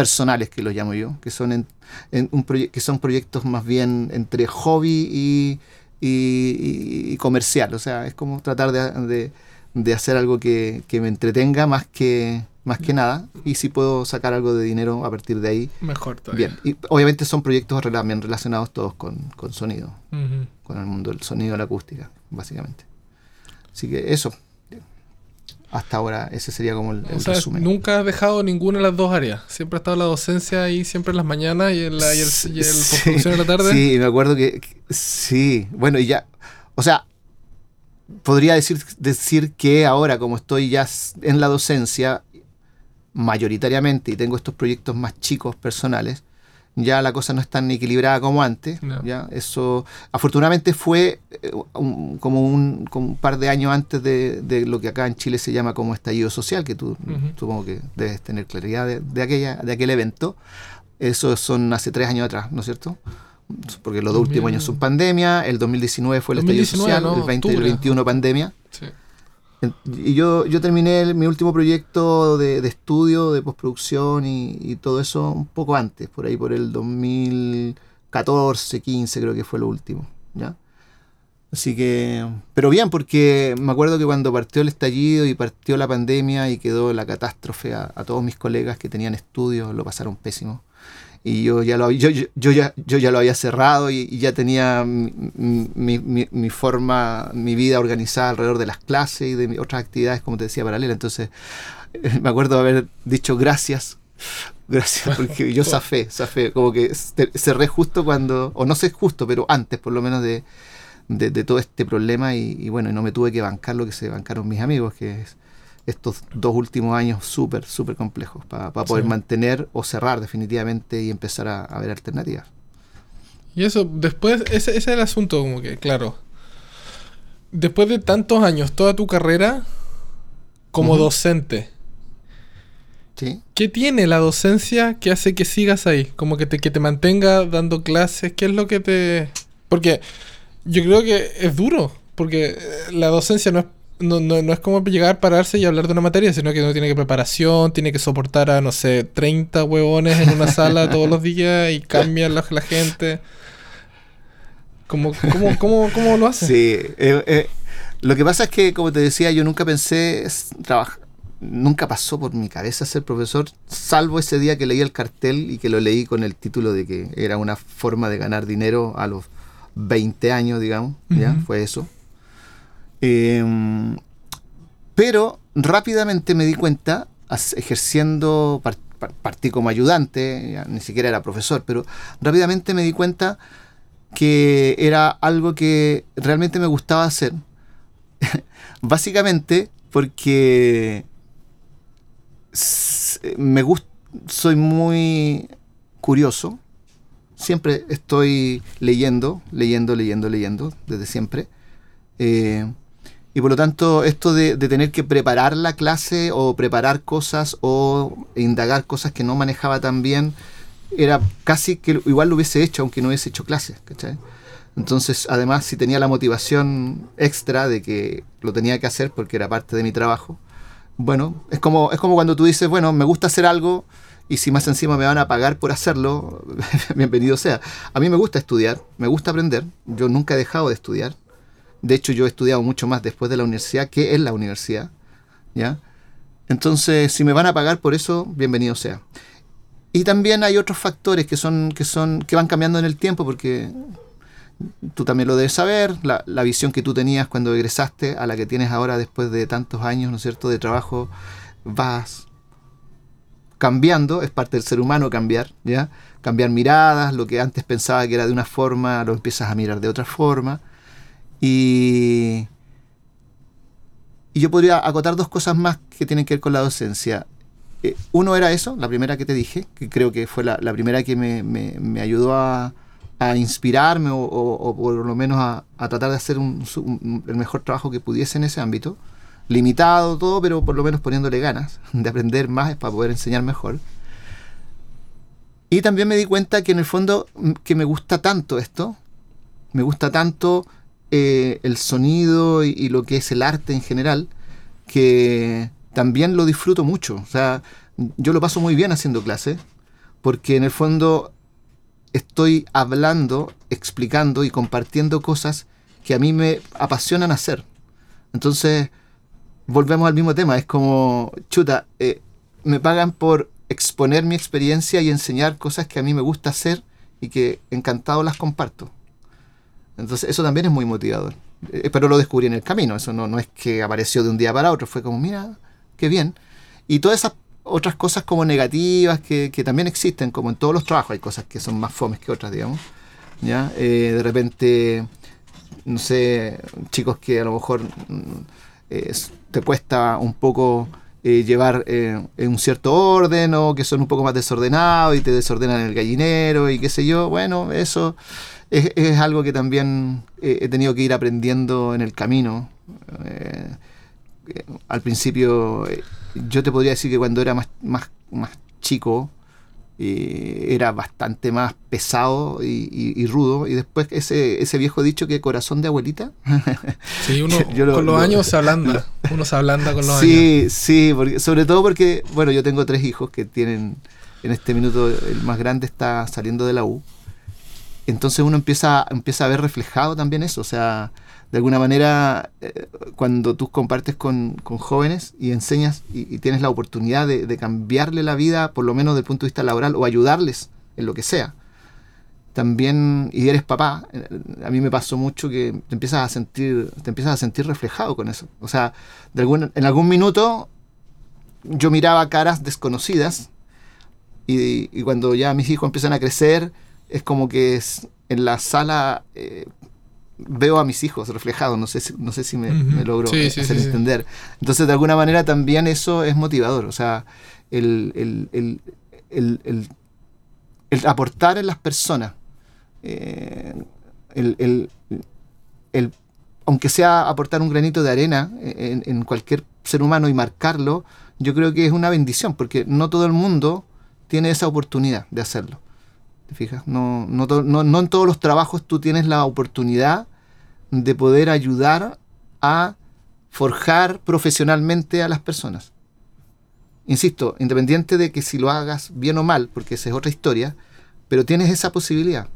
personales que los llamo yo, que son, en- en un que son proyectos más bien entre hobby y, y- y comercial. O sea, es como tratar de, de- de hacer algo que, que me entretenga más que, más que nada. Y si puedo sacar algo de dinero a partir de ahí, Mejor todavía. bien. Y obviamente son proyectos bien relacionados todos con, con sonido, con el mundo del sonido, la acústica, básicamente. Así que eso. Hasta ahora ese sería como el, resumen. nunca has dejado ninguna de las dos áreas. Siempre ha estado la docencia ahí, siempre en las mañanas y, en la, y el, y el Sí, en la tarde. Sí, me acuerdo que, que- sí, bueno, y ya, o sea, podría decir, decir que ahora como estoy ya en la docencia mayoritariamente y tengo estos proyectos más chicos personales, ya la cosa no es tan equilibrada como antes. No. Ya eso, afortunadamente fue eh, un- como, un, como un par de años antes de, de lo que acá en Chile se llama como estallido social, que tú Ujú. supongo que debes tener claridad de, de aquella, de aquel evento. Eso son hace tres años atrás, ¿no es cierto? Porque los dos últimos 2000. años son pandemia, el 2019 fue el 2019, estallido social, ¿no? el 20 y el Octubre. 21 pandemia. Sí. Y yo, yo terminé el- mi último proyecto de, estudio, de postproducción y, y todo eso un poco antes, por ahí por el 2014, 15 creo que fue lo último, ¿ya? Así que, pero bien, porque me acuerdo que cuando partió el estallido y partió la pandemia y quedó la catástrofe a, a todos mis colegas que tenían estudios, lo pasaron pésimo. Y yo ya lo, yo, yo, yo ya, yo ya lo había cerrado y, y ya tenía mi, mi- mi- mi forma, mi vida organizada alrededor de las clases y de otras actividades, como te decía, paralelas. Entonces, me acuerdo de haber dicho gracias. Gracias, porque yo zafé, zafé, como que cerré justo cuando, o no sé justo, pero antes por lo menos de, de, todo este problema y, bueno, no me tuve que bancar lo que se bancaron mis amigos, que es estos dos últimos años súper, súper complejos para poder mantener o cerrar definitivamente y empezar a, ver alternativas. Y eso, después, ese, es el asunto, como que, claro. Después de tantos años, toda tu carrera como docente, ¿Sí? ¿qué tiene la docencia que hace que sigas ahí? Como que te, que te mantenga dando clases, ¿qué es lo que te...? Porque yo creo que es duro, porque la docencia no es no, no, no, es como llegar, pararse y hablar de una materia, sino que uno tiene que preparación, tiene que soportar a, no sé, 30 huevones en una sala todos los días y cambia la, la gente. ¿Cómo, cómo, cómo, cómo lo hace? Sí, eh, eh, lo que pasa es que, como te decía, yo nunca pensé trabajar. Nunca pasó por mi cabeza ser profesor, salvo ese día que leí el cartel y que lo leí con el título de que era una forma de ganar dinero a los 20 años, digamos. ¿ya? Fue eso Em, pero rápidamente me di cuenta, ejerciendo, partí como ayudante, ni siquiera era profesor, pero rápidamente me di cuenta que era algo que realmente me gustaba hacer. Básicamente porque me soy muy curioso, siempre estoy leyendo, leyendo, leyendo, leyendo, desde siempre. Eh, y por lo tanto, esto de, tener que preparar la clase o preparar cosas o indagar cosas que no manejaba tan bien, era casi que igual lo hubiese hecho, aunque no hubiese hecho clases. Entonces, además, si tenía la motivación extra de que lo tenía que hacer porque era parte de mi trabajo, bueno, es como, es como cuando tú dices, bueno, me gusta hacer algo y si más encima me van a pagar por hacerlo, bienvenido sea. A mí me gusta estudiar, me gusta aprender, yo nunca he dejado de estudiar, de hecho, yo he estudiado mucho más después de la universidad que en la universidad. ¿ya? Entonces, si me van a pagar por eso, bienvenido sea. Y también hay otros factores que son, que son, que van cambiando en el tiempo, porque tú también lo debes saber, la, la, visión que tú tenías cuando egresaste a la que tienes ahora después de tantos años, ¿no es cierto?, de trabajo, vas cambiando, es parte del ser humano cambiar, ¿ya? Cambiar miradas, lo que antes pensaba que era de una forma, lo empiezas a mirar de otra forma. Y, y yo podría acotar dos cosas más que tienen que ver con la docencia. Eh, uno era eso, la primera que te dije, que creo que fue la, primera que me, me, ayudó a, a inspirarme o, por lo menos a, a tratar de hacer un, el mejor trabajo que pudiese en ese ámbito. Limitado todo, pero por lo menos poniéndole ganas de aprender más para poder enseñar mejor. Y también me di cuenta que en el fondo que me gusta tanto esto, me gusta tanto eh, el sonido y, lo que es el arte en general, que también lo disfruto mucho. O sea, yo lo paso muy bien haciendo clases, porque en el fondo estoy hablando, explicando y compartiendo cosas que a mí me apasionan hacer. Entonces, volvemos al mismo tema. Es como, chuta, eh, me pagan por exponer mi experiencia y enseñar cosas que a mí me gusta hacer y que encantado las comparto. Entonces eso también es muy motivador. Eh, pero lo descubrí en el camino, eso no, no es que apareció de un día para otro, fue como, mira, qué bien. Y todas esas otras cosas como negativas que, también existen, como en todos los trabajos, hay cosas que son más fomes que otras, digamos. ¿ya? Eh, de repente, no sé, chicos que a lo mejor mm, te cuesta un poco eh, llevar en un cierto orden o que son un poco más desordenados y te desordenan el gallinero y qué sé yo, bueno, eso es, algo que también he tenido que ir aprendiendo en el camino. Eh, eh, al principio, eh, yo te podría decir que cuando era más, más, más chico, era bastante más pesado y, rudo. Y después ese, ese viejo dicho que corazón de abuelita. Sí, uno con los años se ablanda. uno se ablanda con los años. Sí, sí, porque, sobre todo porque, bueno, yo tengo tres hijos que tienen, en este minuto el más grande está saliendo de la U entonces uno empieza, empieza a ver reflejado también eso. O sea, de alguna manera, eh, cuando tú compartes con, jóvenes y enseñas y, tienes la oportunidad de, cambiarle la vida, por lo menos desde el punto de vista laboral, o ayudarles en lo que sea, también, y eres papá, eh, a mí me pasó mucho que te empiezas a sentir, te empiezas a sentir reflejado con eso. O sea, de algún, en algún minuto yo miraba caras desconocidas y cuando ya mis hijos empiezan a crecer, es como que es, en la sala eh, veo a mis hijos reflejados, no sé si, no sé si me, me logro Sí, hacer sí, sí. entender. Entonces, de alguna manera también eso es motivador, o sea, el, el- el- el- aportar en las personas, eh, el, el- el- aunque sea aportar un granito de arena en, en cualquier ser humano y marcarlo, yo creo que es una bendición, porque no todo el mundo tiene esa oportunidad de hacerlo. ¿Te fijas? No, no, no, en todos los trabajos tú tienes la oportunidad de poder ayudar a forjar profesionalmente a las personas. Insisto, independiente de que si lo hagas bien o mal, porque esa es otra historia, pero tienes esa posibilidad.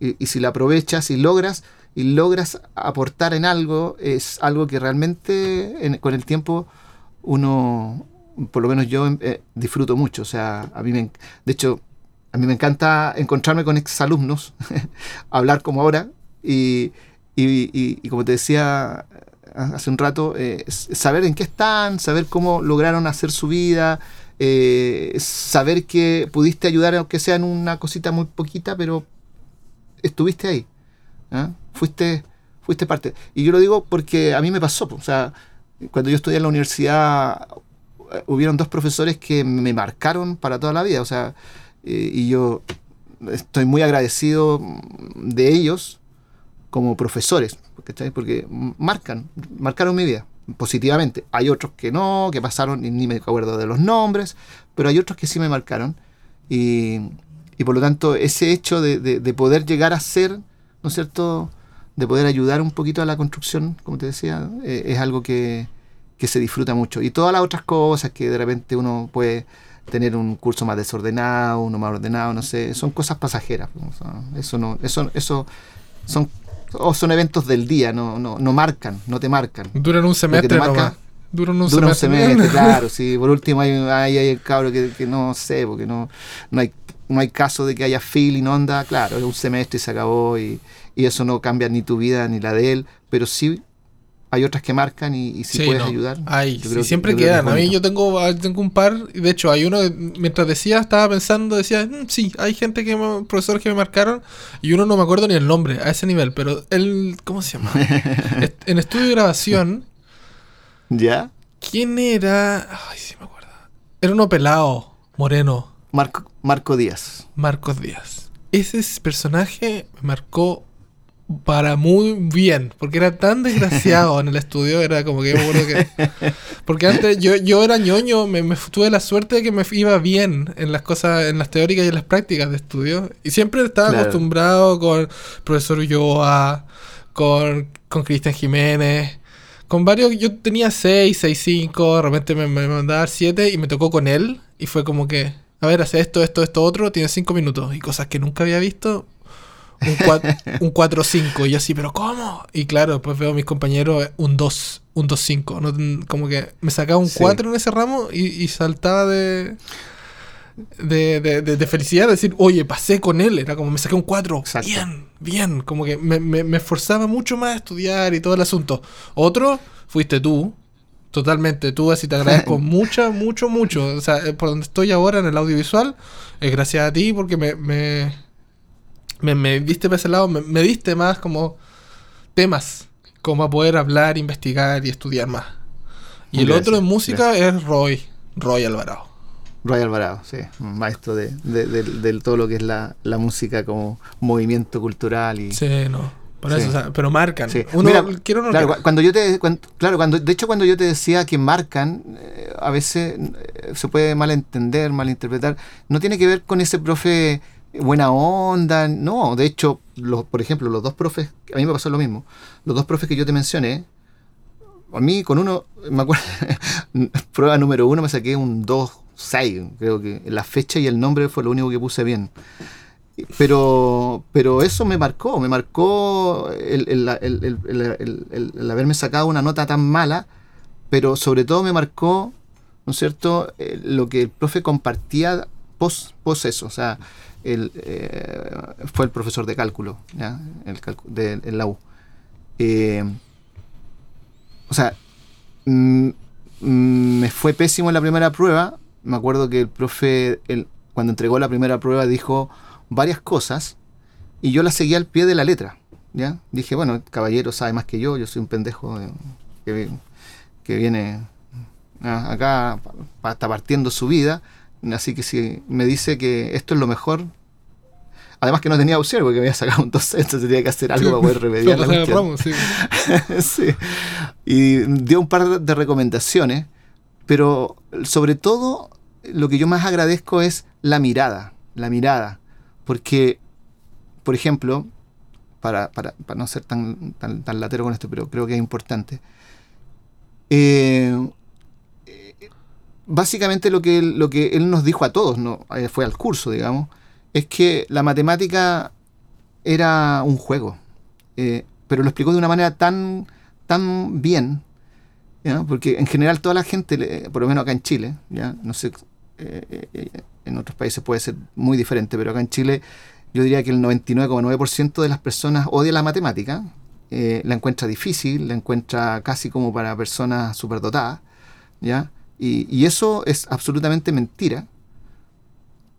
Y, si la aprovechas y logras y logras aportar en algo, es algo que realmente en- con el tiempo uno, por lo menos yo, eh, disfruto mucho. O sea, a mí me, de hecho, a mí me encanta encontrarme con exalumnos, hablar como ahora y, y- y- y como te decía hace un rato, eh, saber en qué están, saber cómo lograron hacer su vida, eh, saber que pudiste ayudar aunque sea en una cosita muy poquita, pero estuviste ahí. ¿ah? Fuiste, fuiste parte. Y yo lo digo porque a mí me pasó. O sea, cuando yo estudié en la universidad, eh, hubieron dos profesores que me marcaron para toda la vida. O sea, eh, y yo estoy muy agradecido de ellos como profesores, ¿cachai? porque marcan, marcaron mi vida positivamente. Hay otros que no, que pasaron y ni me acuerdo de los nombres, pero hay otros que sí me marcaron. Y, y por lo tanto, ese hecho de, de- de poder llegar a ser, ¿no es cierto?, de poder ayudar un poquito a la construcción, como te decía, eh, es algo que, que se disfruta mucho. Y todas las otras cosas que de repente uno puede tener un curso más desordenado, uno más ordenado, no sé, son cosas pasajeras. eso no, eso, eso son, o son eventos del día, no, no, no marcan, no te marcan. Duran un semestre marca-. Duran un Dura un semestre. semestre, claro, sí. Por último hay, hay, hay el cabro que, que no sé, porque no, no hay no hay caso de que haya feeling, onda, claro, es un semestre y se acabó y, y eso no cambia ni tu vida ni la de él, pero sí hay otras que marcan y, y si Sí, puedes no. ayudar. Ay, yo sí, creo que- siempre creo que quedan. A mí yo tengo, ah, tengo un par, de hecho hay uno, mientras decía, estaba pensando, decía, "Mm, sí, hay gente que, me- profesores que me marcaron, y uno no me acuerdo ni el nombre, a ese nivel, pero él, ¿cómo se llama? Est- en estudio de grabación, ¿Ya? ¿quién era? Ay, sí me acuerdo. Era uno pelado, moreno, Marco, Marco Díaz. Marcos Díaz. Ese es- personaje me marcó para muy bien, porque era tan desgraciado en el estudio, era como que yo me acuerdo que... Porque antes yo, yo era ñoño, me, me tuve la suerte de que me iba bien en las cosas, en las teóricas y en las prácticas de estudio. Y siempre estaba Claro. acostumbrado con profesor Ulloa, con, con Cristian Jiménez, con varios, yo tenía 6, 6, 5, de repente me, me mandaba 7 y me tocó con él y fue como que, a ver, hace esto, esto, esto, otro, tiene 5 minutos y cosas que nunca había visto. Un 4, un 4 5 y yo así, pero ¿cómo? Y claro, después veo a mis compañeros eh, un 2, un 2 5, no, como que me sacaba un Sí. 4 en ese ramo y, y saltaba de, de, de, de- de felicidad, de decir, oye, pasé con él, era como me saqué un 4, Exacto. bien, bien, como que me, me, me esforzaba mucho más a estudiar y todo el asunto. Otro, fuiste tú, totalmente tú, así te agradezco mucho, mucho, mucho. O sea, eh, por donde estoy ahora en el audiovisual, es gracias a ti porque me, me, me, me diste para ese lado, me, me diste más como temas, como a poder hablar, investigar y estudiar más. Y el Gracias, otro en música es Roy, Roy Alvarado. Roy Alvarado, sí, un maestro de, de- de- de todo lo que es la, la música como movimiento cultural y Sí, no. Por Sí. eso, o sea, pero marcan. Sí. Uno Mira, quiere o no claro, quiere. cu- cuando yo te claro, cuando de hecho cuando yo te decía que marcan, eh, a veces eh, se puede malentender, malinterpretar, no tiene que ver con ese profe buena onda, no, de hecho, los, por ejemplo, los dos profes, a mí me pasó lo mismo, los dos profes que yo te mencioné, a mí con uno, me acuerdo, prueba número uno me saqué un 2-6, creo que la fecha y el nombre fue lo único que puse bien. Pero, pero eso me marcó, me marcó el, el- el- el- haberme sacado una nota tan mala, pero sobre todo me marcó, ¿no es cierto?, Eh, lo que el profe compartía post, post eso, o sea, el, eh, fue el profesor de cálculo, ¿ya? El calcu- de, en la U. Eh, o sea, mm, mm, me fue pésimo en la primera prueba. Me acuerdo que el profe, el, cuando entregó la primera prueba, dijo varias cosas y yo las seguía al pie de la letra. ¿ya? Dije, bueno, el caballero sabe más que yo, yo soy un pendejo eh, que, que viene ah, acá, está partiendo su vida. Así que si me dice que esto es lo mejor, Además que no tenía opción porque me había sacado un 2 entonces tenía que hacer algo para poder remediar la cuestión. Sí. sí. Y dio un par de recomendaciones, pero sobre todo lo que yo más agradezco es la mirada, la mirada. Porque, por ejemplo, para, para, para no ser tan, tan, tan, latero con esto, pero creo que es importante. Eh, básicamente lo que, él nos dijo a todos, ¿no? Eh, fue al curso, digamos, es que la matemática era un juego, eh, pero lo explicó de una manera tan, tan bien, porque en general toda la gente, por lo menos acá en Chile, ya no sé, eh, en otros países puede ser muy diferente, pero acá en Chile yo diría que el 99,9% de las personas odia la matemática, la encuentra difícil, la encuentra casi como para personas superdotadas, ¿ya? Y eso es absolutamente mentira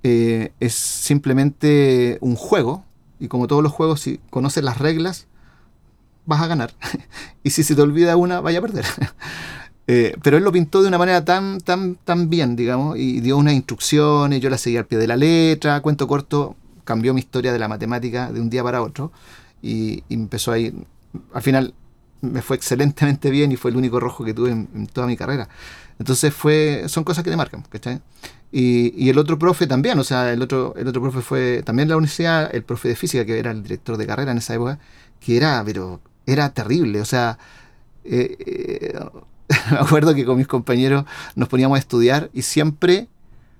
eh, es simplemente un juego, y como todos los juegos, si conoces las reglas, vas a ganar. y si se te olvida una, vaya a perder. Eh, pero él lo pintó de una manera tan, tan, tan bien, digamos, y dio unas instrucciones, yo las seguí al pie de la letra, cuento corto, cambió mi historia de la matemática de un día para otro, y, empezó a ir, al final me fue excelentemente bien y fue el único rojo que tuve en, toda mi carrera. Entonces fue, son cosas que te marcan, ¿cachai? Y, el otro profe también, o sea, el otro, el otro profe fue también la universidad, el profe de física, que era el director de carrera en esa época, que era, pero era terrible, o sea, eh, eh, me acuerdo que con mis compañeros nos poníamos a estudiar y siempre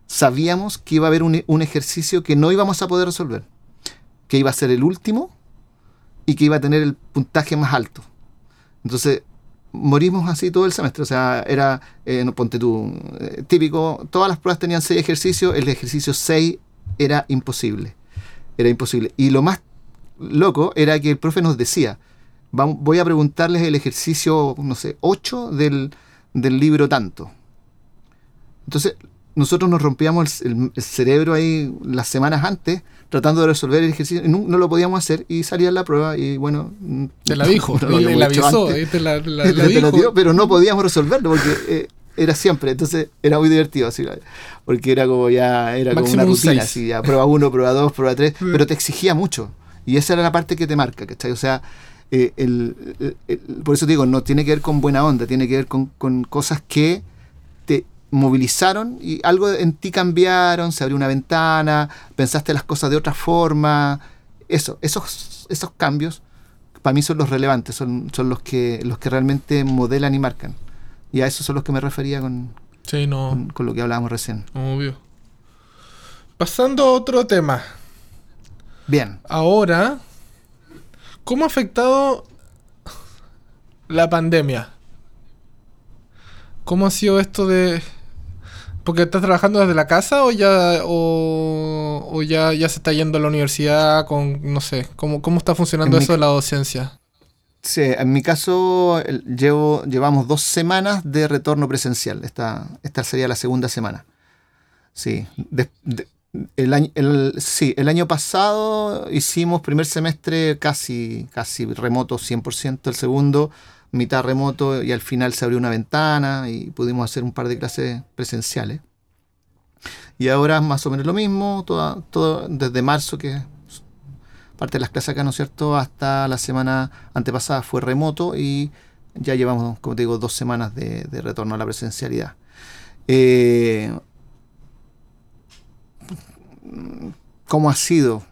sabíamos que iba a haber un, un ejercicio que no íbamos a poder resolver, que iba a ser el último y que iba a tener el puntaje más alto. Entonces, morimos así todo el semestre. O sea, era, eh, no, ponte tú, eh, típico, todas las pruebas tenían seis ejercicios, el ejercicio 6 era imposible. Era imposible. Y lo más loco era que el profe nos decía, voy a preguntarles el ejercicio, no sé, 8 del, del libro tanto. Entonces, nosotros nos rompíamos el, cerebro ahí las semanas antes tratando de resolver el ejercicio y no, lo podíamos hacer y salía la prueba y bueno te la dijo no, la avisó te la, dijo. pero no podíamos resolverlo porque eh, era siempre entonces era muy divertido así porque era como ya era como una rutina así ya prueba uno prueba dos prueba tres pero te exigía mucho y esa era la parte que te marca ¿cachai? o sea eh, el, por eso digo no tiene que ver con buena onda tiene que ver con, con cosas que movilizaron y algo en ti cambiaron, se abrió una ventana, pensaste las cosas de otra forma. Eso, esos, esos cambios para mí son los relevantes, son, son los, que, los que realmente modelan y marcan. Y a eso son los que me refería con, con, lo que hablábamos recién. Obvio. Pasando a otro tema. Bien. Ahora, ¿cómo ha afectado la pandemia? ¿Cómo ha sido esto de porque estás trabajando desde la casa o ya o, ya, ya se está yendo a la universidad con no sé, cómo, cómo está funcionando eso de la docencia? Sí, en mi caso llevo, llevamos dos semanas de retorno presencial. Esta, esta sería la segunda semana. Sí, el, año, el, sí, el año pasado hicimos primer semestre casi, casi remoto 100%, el segundo mitad remoto y al final se abrió una ventana y pudimos hacer un par de clases presenciales. Y ahora más o menos lo mismo, desde marzo, que parte de las clases acá, ¿no es cierto?, hasta la semana antepasada fue remoto y ya llevamos, como te digo, dos semanas de, retorno a la presencialidad. Eh, ¿Cómo ha sido?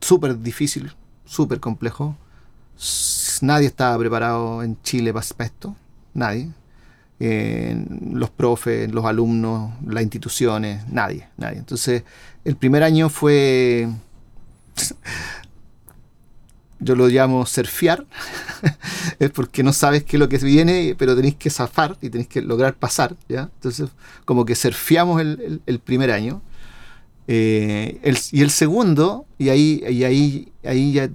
Súper difícil, súper complejo nadie estaba preparado en Chile para esto, nadie. los profes, los alumnos, las instituciones, nadie, nadie. Entonces, el primer año fue, yo lo llamo surfear, es porque no sabes qué es lo que viene, pero tenéis que zafar y tenéis que lograr pasar, ¿ya? Entonces, como que surfeamos el, primer año. Eh, y el segundo, y ahí, y ahí, ahí ya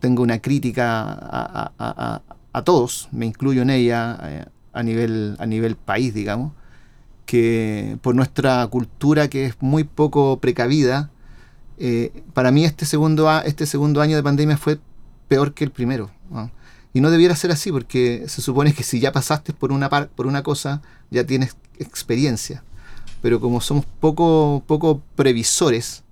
tengo una crítica a, todos, me incluyo en ella, eh, a nivel, a nivel país, digamos, que por nuestra cultura que es muy poco precavida, eh, para mí este segundo, este segundo año de pandemia fue peor que el primero. Y no debiera ser así, porque se supone que si ya pasaste por una, por una cosa, ya tienes experiencia. Pero como somos poco, poco previsores,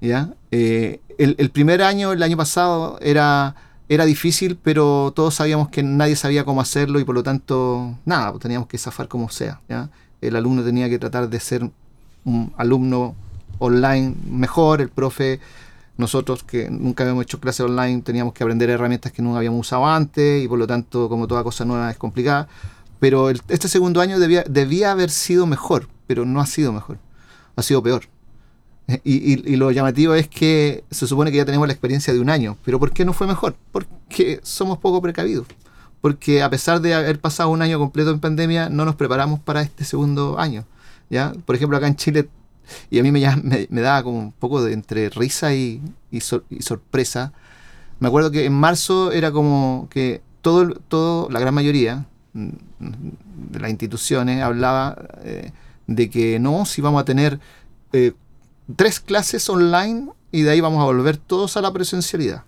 ¿ya? Eh, el, primer año, el año pasado, era, era difícil, pero todos sabíamos que nadie sabía cómo hacerlo y por lo tanto, nada, pues teníamos que zafar como sea. El alumno tenía que tratar de ser un alumno online mejor, el profe nosotros que nunca habíamos hecho clases online teníamos que aprender herramientas que no habíamos usado antes y por lo tanto como toda cosa nueva es complicada. Pero este segundo año debía, debía haber sido mejor, pero no ha sido mejor, ha sido peor. Y, lo llamativo es que se supone que ya tenemos la experiencia de un año, pero ¿por qué no fue mejor? Porque somos poco precavidos. Porque a pesar de haber pasado un año completo en pandemia, no nos preparamos para este segundo año. ¿ya? Por ejemplo, acá en Chile y a mí me, me, daba como un poco de entre risa y, y, sorpresa. Me acuerdo que en marzo era como que todo, todo la gran mayoría mm, de las instituciones hablaba eh, de que no, si vamos a tener eh, tres clases online y de ahí vamos a volver todos a la presencialidad.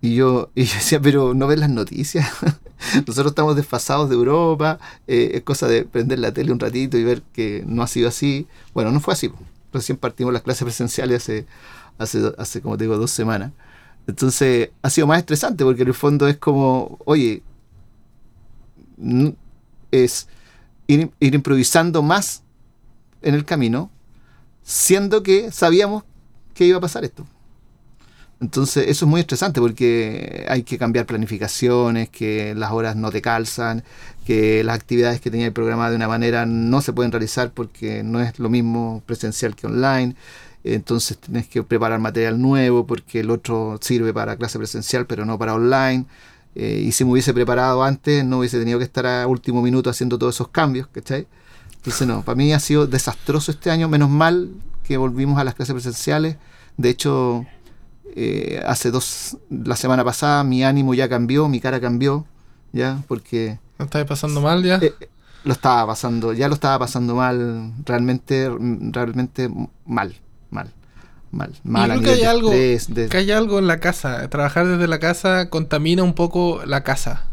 Y yo, y decía, pero ¿no ves las noticias? Nosotros estamos desfasados de Europa, eh, es cosa de prender la tele un ratito y ver que no ha sido así. Bueno, no fue así. Recién partimos las clases presenciales hace, hace, hace como digo, dos semanas. Entonces ha sido más estresante porque en el fondo es como, oye, es ir improvisando más en el camino, siendo que sabíamos que iba a pasar esto. Entonces eso es muy estresante porque hay que cambiar planificaciones, que las horas no te calzan, que las actividades que tenía programadas de una manera no se pueden realizar porque no es lo mismo presencial que online. Entonces tienes que preparar material nuevo porque el otro sirve para clase presencial pero no para online. Eh, y si me hubiese preparado antes no hubiese tenido que estar a último minuto haciendo todos esos cambios, ¿cachai? Entonces no, para mí ha sido desastroso este año, menos mal que volvimos a las clases presenciales. De hecho, eh, hace dos, la semana pasada mi ánimo ya cambió, mi cara cambió, ya, porque... ¿Lo estaba pasando mal ya? Eh, lo estaba pasando, ya lo estaba pasando mal, realmente, realmente mal, mal. Mal, mal creo que hay, algo, que hay algo en la casa. Trabajar desde la casa contamina un poco la casa.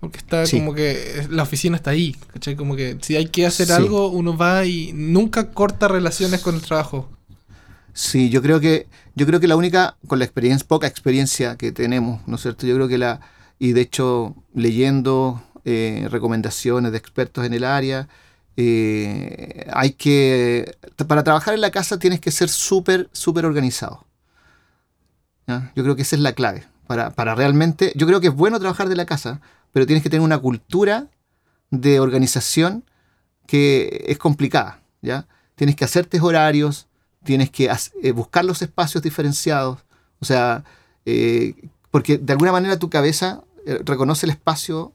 Porque está como que la oficina está ahí, ¿cachai? Como que si hay que hacer algo, uno va y nunca corta relaciones con el trabajo. Sí, yo creo que, yo creo que la única, con la experiencia, poca experiencia que tenemos, ¿no es cierto? Yo creo que la, y de hecho, leyendo eh, recomendaciones de expertos en el área, eh, hay que, para trabajar en la casa tienes que ser súper, súper organizado. Yo creo que esa es la clave. Para, para realmente, yo creo que es bueno trabajar de la casa, pero tienes que tener una cultura de organización que es complicada, ¿ya? Tienes que hacerte horarios, tienes que eh, buscar los espacios diferenciados, o sea, eh, porque de alguna manera tu cabeza eh, reconoce el espacio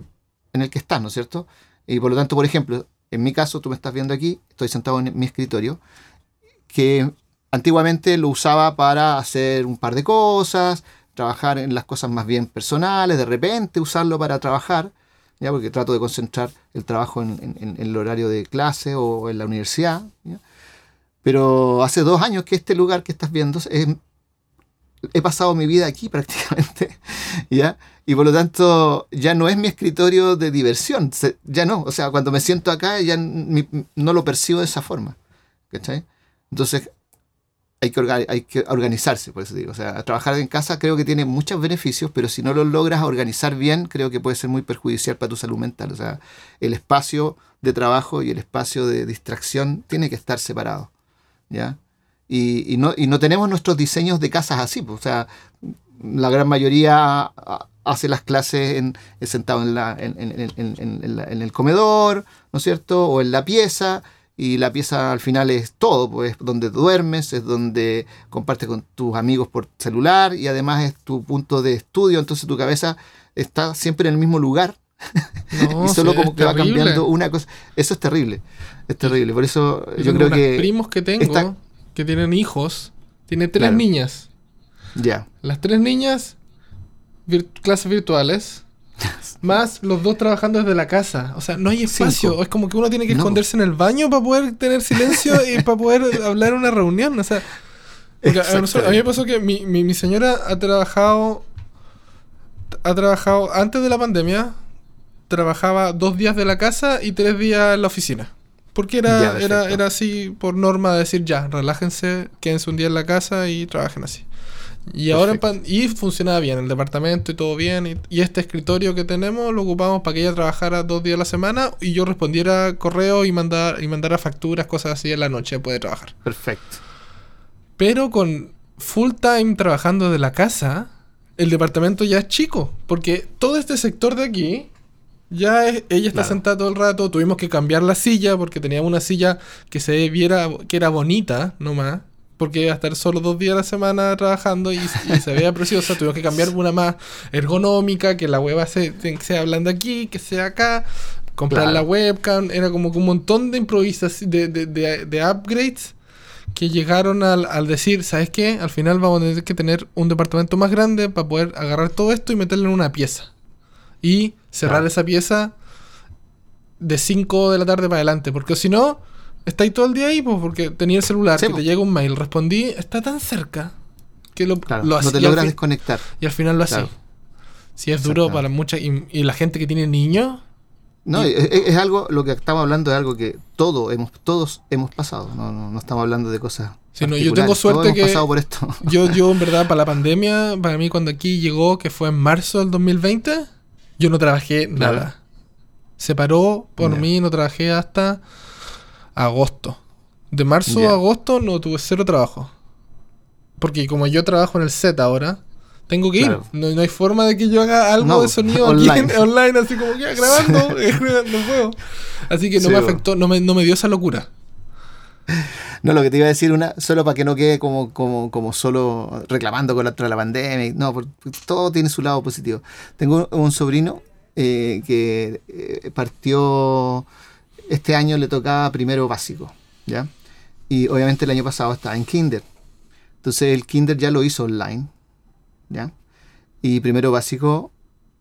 en el que estás, ¿no es cierto? Y por lo tanto, por ejemplo, en mi caso, tú me estás viendo aquí, estoy sentado en mi escritorio, que antiguamente lo usaba para hacer un par de cosas, trabajar en las cosas más bien personales, de repente usarlo para trabajar, ¿ya? porque trato de concentrar el trabajo en, el horario de clase o en la universidad. ¿ya? Pero hace dos años que este lugar que estás viendo, he pasado mi vida aquí prácticamente, ¿ya? Y por lo tanto ya no es mi escritorio de diversión, ya no, o sea, cuando me siento acá ya no lo percibo de esa forma, ¿cachai? Entonces hay que, organizarse, por eso digo, o sea, trabajar en casa creo que tiene muchos beneficios, pero si no lo logras organizar bien, creo que puede ser muy perjudicial para tu salud mental, o sea, el espacio de trabajo y el espacio de distracción tiene que estar separado. ¿ya? Y, no, tenemos nuestros diseños de casas así, pues, o sea, la gran mayoría hace las clases en, sentado en, el comedor, ¿no es cierto? O en la pieza, y la pieza al final es todo, pues donde duermes, es donde compartes con tus amigos por celular y además es tu punto de estudio, entonces tu cabeza está siempre en el mismo lugar y solo como que va cambiando una cosa. Eso es terrible. Es terrible. Por eso yo, creo que. primos que tengo que tienen hijos, tiene tres niñas. Ya. Las tres niñas, clases virtuales, más los dos trabajando desde la casa. O sea, no hay espacio. Cinco. Es como que uno tiene que No. esconderse en el baño para poder tener silencio y para poder hablar en una reunión. O sea, porque a, nosotros- a mí me pasó que mi, mi, mi señora ha trabajado. Ha trabajado antes de la pandemia. Trabajaba dos días de la casa y tres días en la oficina. Porque era, era, era así por norma de decir ya, relájense, quédense un día en la casa y trabajen así. Y ahora en pan- y funcionaba bien, el departamento y todo bien. Y, y este escritorio que tenemos lo ocupamos para que ella trabajara dos días a la semana y yo respondiera correo y mandar y mandara facturas, cosas así en la noche puede trabajar. Perfecto. Pero con full time trabajando de la casa, el departamento ya es chico. Porque todo este sector de aquí, ya es- ella está Claro. sentada todo el rato. Tuvimos que cambiar la silla porque teníamos una silla que se viera que era bonita, nomás. Porque iba a estar solo dos días a la semana trabajando y, y se veía preciosa. Tuvimos que cambiar una más ergonómica, que la hueva se, sea blanda aquí, que sea acá. Comprar Claro. la webcam. Era como que un montón de improvisación, de, de, de, de upgrades que llegaron al, al decir, ¿sabes qué? Al final vamos a tener que tener un departamento más grande para poder agarrar todo esto y meterlo en una pieza. Y cerrar Claro. esa pieza de 5 de la tarde para adelante. Porque si no, estáis todo el día ahí, pues, porque tenía el celular, Sí, que po. te llega un mail, respondí, está tan cerca que lo, Claro, lo no te logras desconectar. y al final lo hacía. Claro. Si es duro para mucha. Y, y la gente que tiene niños. No, Y- es, es- algo, lo que estamos hablando es algo que todo hemos, todos hemos pasado. No, no, no estamos hablando de cosas. Sí, no, yo tengo todos suerte hemos que- pasado por esto. Yo, yo, en verdad, para la pandemia, para mí, cuando aquí llegó, que fue en marzo del 2020, yo no trabajé Claro. nada. Se paró por Ya. mí, no trabajé hasta agosto. De marzo a agosto no tuve cero trabajo. Porque como yo trabajo en el set ahora, tengo que ir. Claro. No, no hay forma de que yo haga algo No, de sonido online. aquí en- online, así como que grabando. no puedo. Así que no Sí, me afectó, no me, no me dio esa locura. No, lo que te iba a decir, una solo para que no quede como, como, como solo reclamando contra la pandemia. No, porque todo tiene su lado positivo. Tengo un sobrino eh, que eh, partió, este año le tocaba primero básico, ¿ya? Y obviamente el año pasado estaba en kinder. Entonces el kinder ya lo hizo online, ¿ya? Y primero básico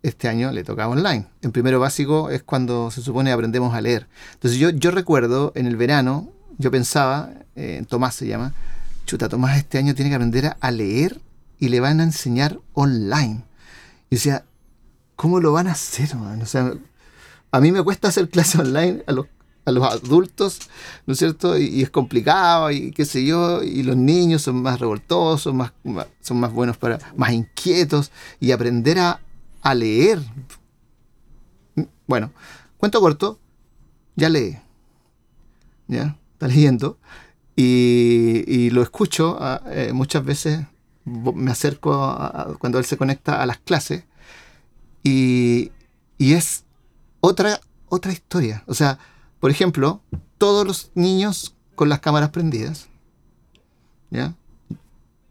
este año le tocaba online. En primero básico es cuando se supone aprendemos a leer. Entonces yo, yo recuerdo en el verano, yo pensaba, eh, Tomás se llama, chuta, Tomás este año tiene que aprender a, leer y le van a enseñar online. Y decía, ¿cómo lo van a hacer, man? O sea, a mí me cuesta hacer clases online a los, a los adultos, ¿no es cierto? Y, es complicado y qué sé yo, y los niños son más revoltosos, más, más- son más buenos para, más inquietos, y aprender a, a leer. Bueno, cuento corto, ya lee. ¿Ya? Está leyendo. Y, y lo escucho ah, eh, muchas veces, me acerco cuando él se conecta a las clases, y, y es otra, otra historia. O sea, por ejemplo, todos los niños con las cámaras prendidas. ¿Ya?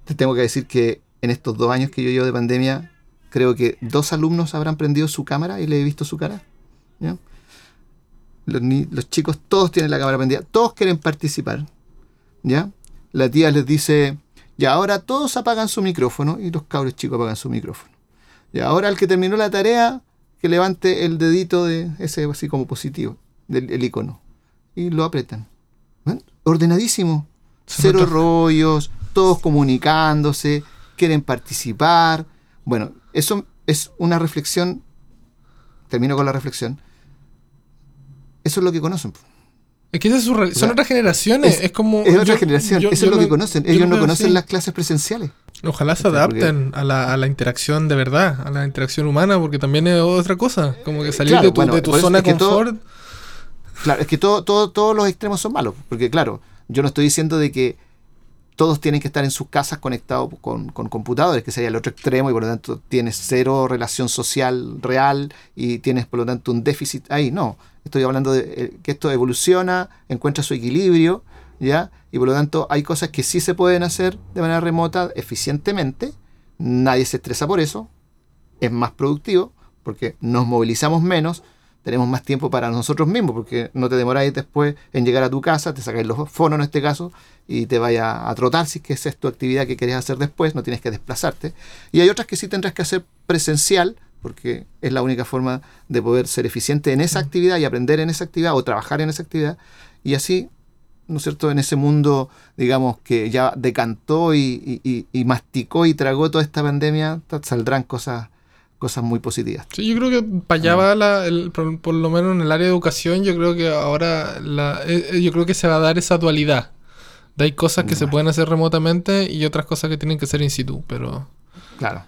Te tengo que decir que en estos dos años que yo llevo de pandemia, creo que dos alumnos habrán prendido su cámara y le he visto su cara. ¿ya? Los, chicos todos tienen la cámara prendida, todos quieren participar. ¿Ya? La tía les dice, ya ahora todos apagan su micrófono y los cabros chicos apagan su micrófono. Y ahora el que terminó la tarea, que levante el dedito de ese así como positivo, del el icono. Y lo apretan. ¿Ven? Ordenadísimo. Se Cero rollos, todos comunicándose, quieren participar. Bueno, eso es una reflexión. Termino con la reflexión. Eso es lo que conocen. Es que esas sea, son otras generaciones. Es, es- como. Es otra yo- generación. yo- Eso yo es lo que conocen. Ellos lo no conocen así. las clases presenciales. Ojalá se adapten a la, a la interacción de verdad, a la interacción humana, porque también es otra cosa. Como que salir Claro, de tu, bueno, de tu zona de todo-. Claro, es que todo, todo, todos los extremos son malos. Porque, claro, yo no estoy diciendo de que todos tienen que estar en sus casas conectados con, computadores, que sería el otro extremo, y por lo tanto tienes cero relación social real y tienes por lo tanto un déficit ahí. No, estoy hablando de eh, que esto evoluciona, encuentra su equilibrio, ¿ya? Y por lo tanto hay cosas que sí se pueden hacer de manera remota eficientemente, nadie se estresa por eso, es más productivo, porque nos movilizamos menos, tenemos más tiempo para nosotros mismos, porque no te demoráis después en llegar a tu casa, te sacáis los fonos en este caso, y te vaya a trotar si es que esa es tu actividad que querés hacer después, no tienes que desplazarte. Y hay otras que sí tendrás que hacer presencial porque es la única forma de poder ser eficiente en esa actividad y aprender en esa actividad o trabajar en esa actividad. Y así, ¿no es cierto?, en ese mundo, digamos, que ya decantó y, y- y masticó y tragó toda esta pandemia, saldrán cosas, cosas muy positivas. Sí, yo creo que para allá va la, el- por, por lo menos en el área de educación, yo creo que ahora la, eh, eh, yo creo que se va a dar esa dualidad. De hay cosas que se pueden hacer remotamente y otras cosas que tienen que ser in situ, pero Claro.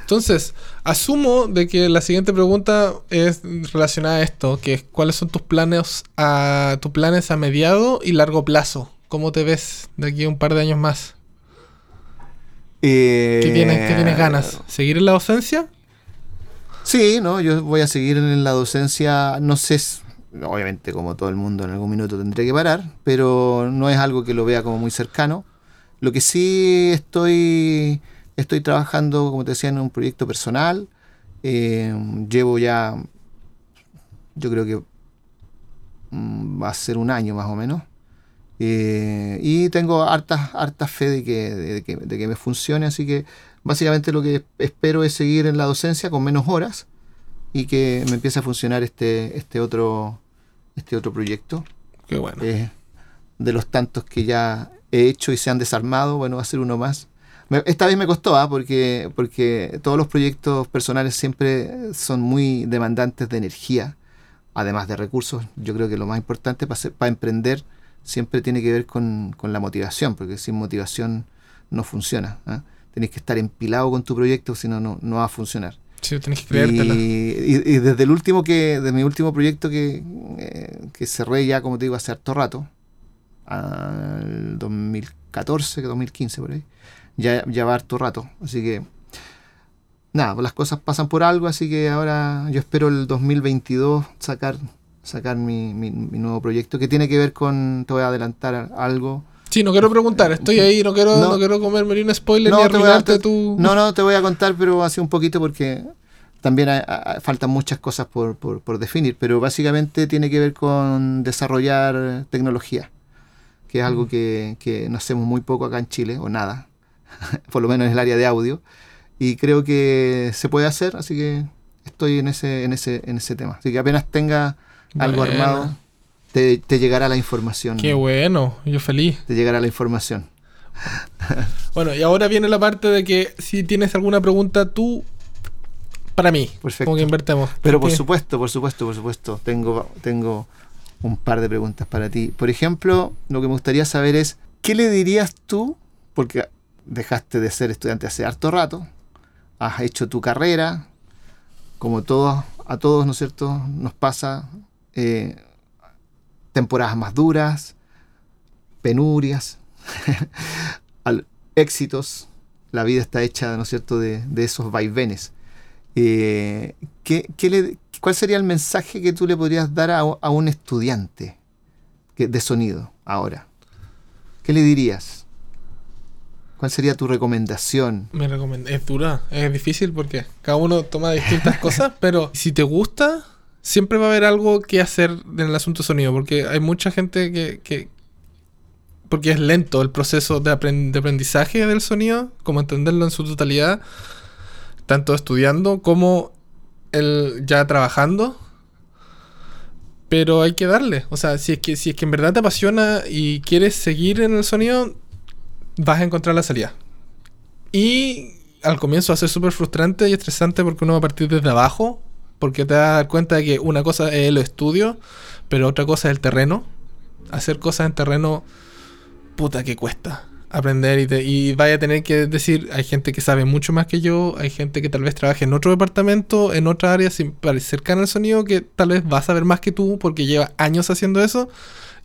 Entonces, asumo de que la siguiente pregunta es relacionada a esto, que es cuáles son tus planes a tus planes a mediado y largo plazo. ¿Cómo te ves de aquí a un par de años más? ¿Qué ¿Qué tienes, qué tienes ganas? ¿Seguir en la docencia? Sí, no, yo voy a seguir en la docencia, no sé, obviamente como todo el mundo en algún minuto tendré que parar, pero no es algo que lo vea como muy cercano. Lo que sí estoy, estoy trabajando, como te decía, en un proyecto personal. Eh, llevo ya, yo creo que mm, va a ser un año más o menos. Eh, y tengo hartas fe de, que, de que me funcione, así que básicamente lo que espero es seguir en la docencia con menos horas y que me empiece a funcionar este, este otro, este otro proyecto. Qué bueno. Eh, de los tantos que ya he hecho y se han desarmado, bueno, va a ser uno más. Me- esta vez me costó, ¿ah? porque, porque todos los proyectos personales siempre son muy demandantes de energía, además de recursos. Yo creo que lo más importante para emprender siempre tiene que ver con, con la motivación, porque sin motivación no funciona. ¿ah? Tenés que estar empilado con tu proyecto, si no, no va a funcionar. Sí, tienes que creértela. Y, y- y desde el último que, de mi último proyecto que, eh, que cerré ya, como te digo, hace harto rato, al 2014, que 2015 por ahí, ya, ya va harto rato. Así que, nada, pues las cosas pasan por algo, así que ahora yo espero el 2022 sacar sacar mi, mi- mi nuevo proyecto que tiene que ver con, te voy a adelantar algo. Sí, no quiero preguntar, estoy ahí, no quiero, no, No. quiero comerme ni un spoiler No, ni arruinarte te- tu... No, no, te voy a contar, pero así un poquito porque también hay- hay- faltan muchas cosas por, por- por definir, pero básicamente tiene que ver con desarrollar tecnología, que es algo que, que no hacemos muy poco acá en Chile, o nada, por lo menos en el área de audio, y creo que se puede hacer, así que estoy en ese, en ese, en ese tema. Así que apenas tenga algo Bueno. armado, te, te llegará la información. Qué bueno, yo feliz. Te llegará la información. Bueno, y ahora viene la parte de que si tienes alguna pregunta tú, para mí, Perfecto. como que invertemos. Pero por supuesto, por supuesto, por supuesto, tengo, tengo un par de preguntas para ti. Por ejemplo, lo que me gustaría saber es, ¿qué le dirías tú? Porque dejaste de ser estudiante hace harto rato, has hecho tu carrera, como todos, a todos, ¿no es cierto? Nos pasa eh, temporadas más duras, penurias, al- éxitos. La vida está hecha, ¿no es cierto?, de, de esos vaivenes. Eh, ¿qué, qué le- ¿Cuál sería el mensaje que tú le podrías dar a, a un estudiante que- de sonido ahora? ¿Qué le dirías? ¿Cuál sería tu recomendación? Me recomiendo. Es dura, es difícil porque cada uno toma distintas cosas, pero si te gusta, siempre va a haber algo que hacer en el asunto sonido, porque hay mucha gente que... que- porque es lento el proceso de, apren- de aprendizaje del sonido, como entenderlo en su totalidad, tanto estudiando como el ya trabajando. Pero hay que darle. O sea, si es que, si es que en verdad te apasiona y quieres seguir en el sonido, vas a encontrar la salida. Y al comienzo va a ser súper frustrante y estresante porque uno va a partir desde abajo, porque te vas a dar cuenta de que una cosa es el estudio, pero otra cosa es el terreno. Hacer cosas en terreno, puta que cuesta aprender y, vaya a tener que decir, hay gente que sabe mucho más que yo, hay gente que tal vez trabaje en otro departamento, en otra área cercana al sonido, que tal vez va a saber más que tú porque lleva años haciendo eso.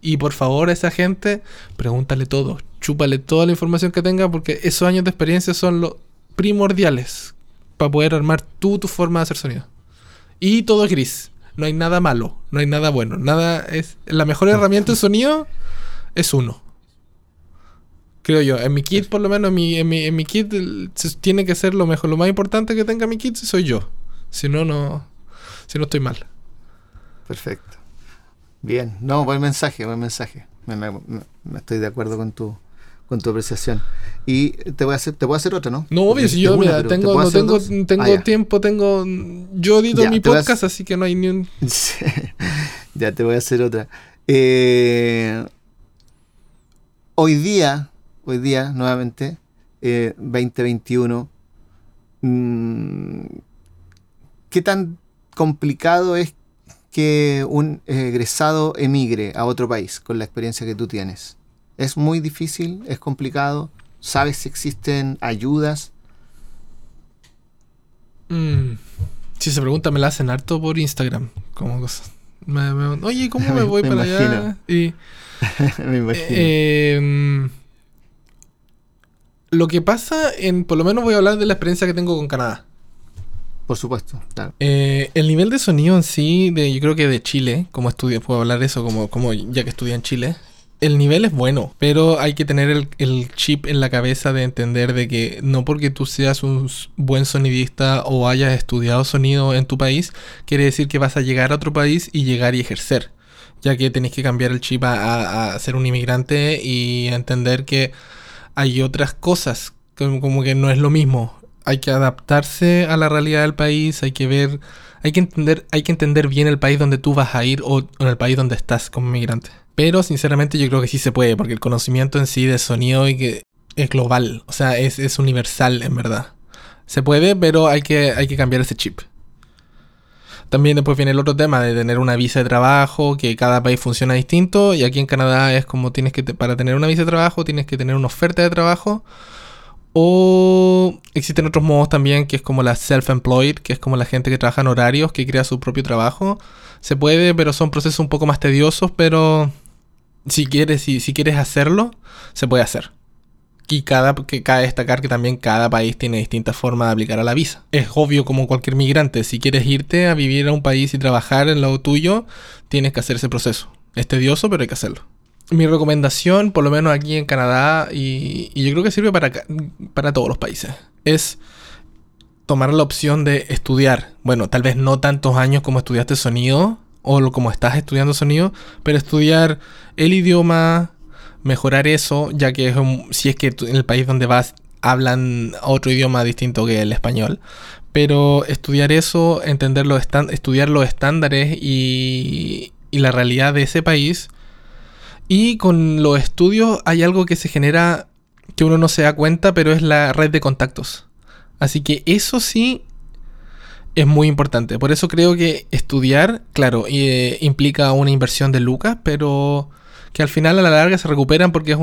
Y por favor esa gente, pregúntale todo, chúpale toda la información que tenga porque esos años de experiencia son los primordiales para poder armar tú tu forma de hacer sonido. Y todo es gris, no hay nada malo, no hay nada bueno, nada es la mejor herramienta de sonido es uno. Creo yo, en mi kit por lo menos, en mi, en mi, en mi kit tiene que ser lo mejor, lo más importante que tenga mi kit soy yo. Si no, no, si no estoy mal. Perfecto. Bien, no, buen mensaje, buen mensaje. Me, me- me- me estoy de acuerdo con tu, con tu apreciación. Y te voy a hacer, te voy a hacer otra, ¿no? No, obvio, si yo, mira, tengo, no tengo, tengo ah, tiempo, tengo. Yo edito mi podcast, así que no hay ni un. ya te voy a hacer otra. Eh, hoy día, hoy día, nuevamente, 2021, eh, mm, ¿qué tan complicado es que un egresado emigre a otro país con la experiencia que tú tienes? ¿Es muy difícil? ¿Es complicado? ¿Sabes si existen ayudas? Mm, si se pregunta, me la hacen harto por Instagram. Como Oye, ¿cómo me voy para allá? Y, me imagino. Em, lo que pasa, en, por lo menos voy a hablar de la experiencia que tengo con Canadá. Por supuesto, eh, el nivel de sonido en sí, de, yo creo que de Chile, como estudio, puedo hablar de eso, como, como ya que estudié en Chile, el nivel es bueno, pero hay que tener el, chip en la cabeza de entender de que no porque tú seas un buen sonidista o hayas estudiado sonido en tu país, quiere decir que vas a llegar a otro país y llegar y ejercer. Ya que tenés que cambiar el chip a, ser un inmigrante y entender que hay otras cosas, como, que no es lo mismo. Hay que adaptarse a la realidad del país, hay que ver, hay que entender, hay que entender bien el país donde tú vas a ir o en el país donde estás como inmigrante. Pero sinceramente yo creo que sí se puede, porque el conocimiento en sí de sonido es global, o sea, es, universal en verdad. Se puede, pero hay que, hay que cambiar ese chip. También después viene el otro tema de tener una visa de trabajo, que cada país funciona distinto, y aquí en Canadá es como tienes que, para tener una visa de trabajo, tienes que tener una oferta de trabajo, o existen otros modos también, que es como la self-employed, que es como la gente que trabaja en horarios, que crea su propio trabajo. Se puede, pero son procesos un poco más tediosos, pero si quieres, si, si quieres hacerlo, se puede hacer. Y cada, que cabe destacar que también cada país tiene distintas formas de aplicar a la visa. Es obvio como cualquier migrante, si quieres irte a vivir a un país y trabajar en lo tuyo, tienes que hacer ese proceso. Es tedioso, pero hay que hacerlo. Mi recomendación, por lo menos aquí en Canadá, y, y yo creo que sirve para, para todos los países, es tomar la opción de estudiar. Bueno, tal vez no tantos años como estudiaste sonido, o como estás estudiando sonido, pero estudiar el idioma, mejorar eso, ya que si es que en el país donde vas hablan otro idioma distinto que el español. Pero estudiar eso, entender los estudiar los estándares y, y la realidad de ese país. Y con los estudios hay algo que se genera que uno no se da cuenta, pero es la red de contactos. Así que eso sí es muy importante. Por eso creo que estudiar, claro, eh, implica una inversión de lucas, pero que al final a la larga se recuperan porque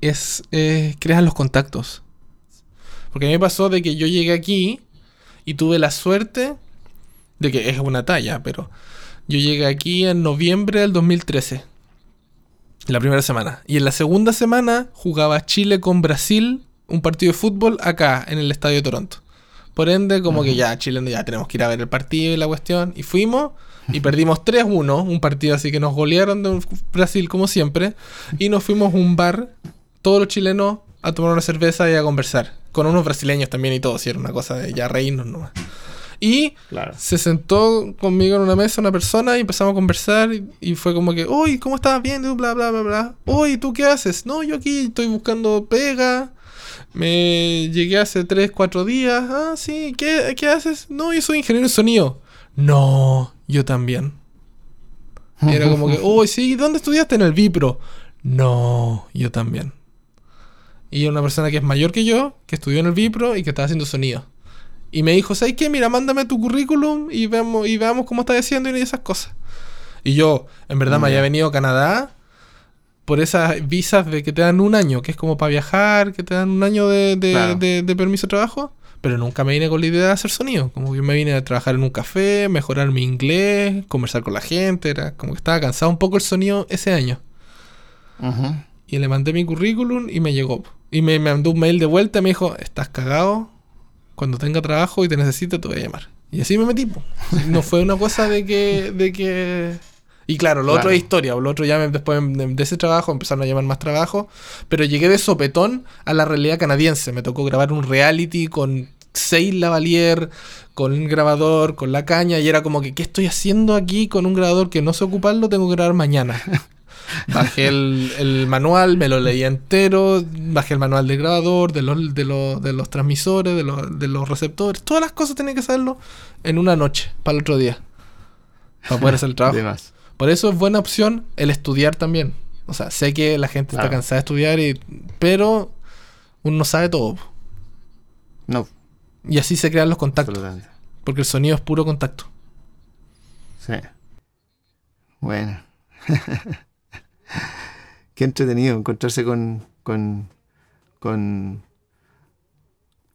es, es creas los contactos. Porque a mí me pasó de que yo llegué aquí y tuve la suerte de que es una talla, pero yo llegué aquí en noviembre del 2013. La primera semana. Y en la segunda semana jugaba Chile con Brasil, un partido de fútbol acá en el Estadio de Toronto. Por ende, como que ya, Chile, ya tenemos que ir a ver el partido y la cuestión. Y fuimos y perdimos 3-1, un partido así que nos golearon de Brasil como siempre. Y nos fuimos a un bar, todos los chilenos, a tomar una cerveza y a conversar. Con unos brasileños también y todo, si era una cosa de ya reírnos nomás. Y se sentó conmigo en una mesa una persona y empezamos a conversar y, fue como que, uy, ¿cómo estás viendo? Bla, bla, bla, bla. Uy, ¿tú qué haces? No, yo aquí estoy buscando pega. Me llegué hace 3, 4 días. Ah, sí, ¿Qué, ¿qué haces? No, yo soy ingeniero de sonido. No, yo también. Era como que, uy, sí, ¿dónde estudiaste? En el Vipro. No, yo también. Y una persona que es mayor que yo, que estudió en el Vipro y que estaba haciendo sonido. Y me dijo, ¿sabes qué? Mira, mándame tu currículum y veamos, y veamos cómo estás haciendo y esas cosas. Y yo, en verdad, me había venido a Canadá por esas visas de que te dan un año, que es como para viajar, que te dan un año de, de, permiso de trabajo, pero nunca me vine con la idea de hacer sonido. Como que me vine a trabajar en un café, mejorar mi inglés, conversar con la gente, era como que estaba cansado un poco el sonido ese año. Y le mandé mi currículum y me llegó. Y me, mandó un mail de vuelta y me dijo, estás cagado, cuando tenga trabajo y te necesite te voy a llamar. Y así me metí. No fue una cosa de que, de que y claro, lo otro es historia. Lo otro ya después de ese trabajo empezaron a llamar más trabajo. Pero llegué de sopetón a la realidad canadiense. Me tocó grabar un reality con seis lavalier, con un grabador, con la caña. Y era como que, ¿qué estoy haciendo aquí con un grabador que no sé ocuparlo? Tengo que grabar mañana. Bajé el, el manual, me lo leí entero, bajé el manual del grabador, de los, de los, de los transmisores, de los, de los receptores, todas las cosas tenía que hacerlo en una noche, para el otro día, para poder hacer el trabajo. De más. Por eso es buena opción el estudiar también. O sea, sé que la gente está cansada de estudiar, y, pero uno no sabe todo. No, Y así se crean los contactos, porque el sonido es puro contacto. Sí. Bueno. Qué entretenido encontrarse con, con, con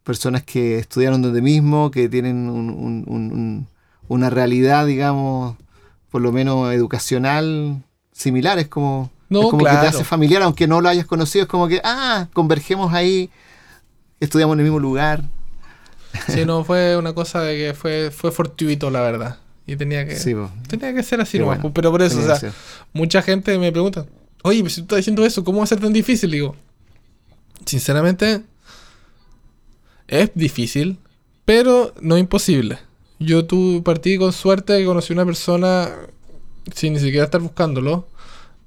personas que estudiaron donde mismo, que tienen un- un- un- un- una realidad, digamos, por lo menos educacional similar. Es como, No, es como que te hace familiar, aunque no lo hayas conocido. Es como que, ah, convergemos ahí, estudiamos en el mismo lugar. Sí, no, fue una cosa de que fue, fue fortuito, la verdad. Y tenía que, Sí, tenía que ser así nomás. bueno. Pero por eso, o sea, mucha gente me pregunta, oye, pero si tú estás diciendo eso, ¿cómo va a ser tan difícil? Digo, sinceramente, es difícil, pero no imposible. Yo tu partí con suerte que conocí una persona sin ni siquiera estar buscándolo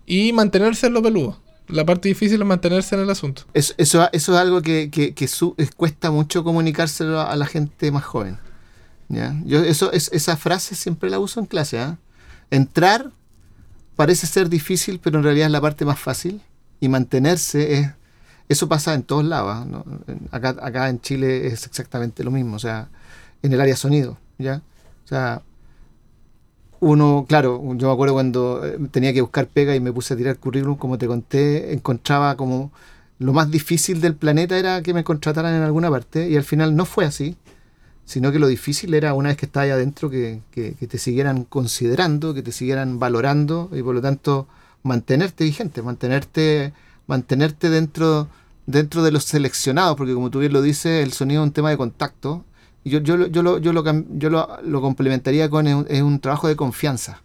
y mantenerse en lo peludo. La parte difícil es mantenerse en el asunto. Eso, eso, eso es algo que, que- que su- es- cuesta mucho comunicárselo a la gente más joven. ¿ya? Yo eso, es, esa frase siempre la uso en clase. ¿ah? Entrar parece ser difícil, pero en realidad es la parte más fácil. Y mantenerse es... Eso pasa en todos lados. ¿ah? ¿no? Acá, acá en Chile es exactamente lo mismo. O sea, en el área sonido. ¿Ya? O sea, uno, claro, yo me acuerdo cuando eh, tenía que buscar pega y me puse a tirar currículum, como te conté, encontraba como lo más difícil del planeta era que me contrataran en alguna parte y al final no fue así, sino que lo difícil era una vez que estabas ahí adentro que, que- que te siguieran considerando, que te siguieran valorando y por lo tanto mantenerte vigente, mantenerte, mantenerte dentro, dentro de los seleccionados, porque como tú bien lo dices, el sonido es un tema de contacto. Yo, yo, lo- yo, lo, yo, lo, yo lo, lo complementaría con es un, es un trabajo de confianza.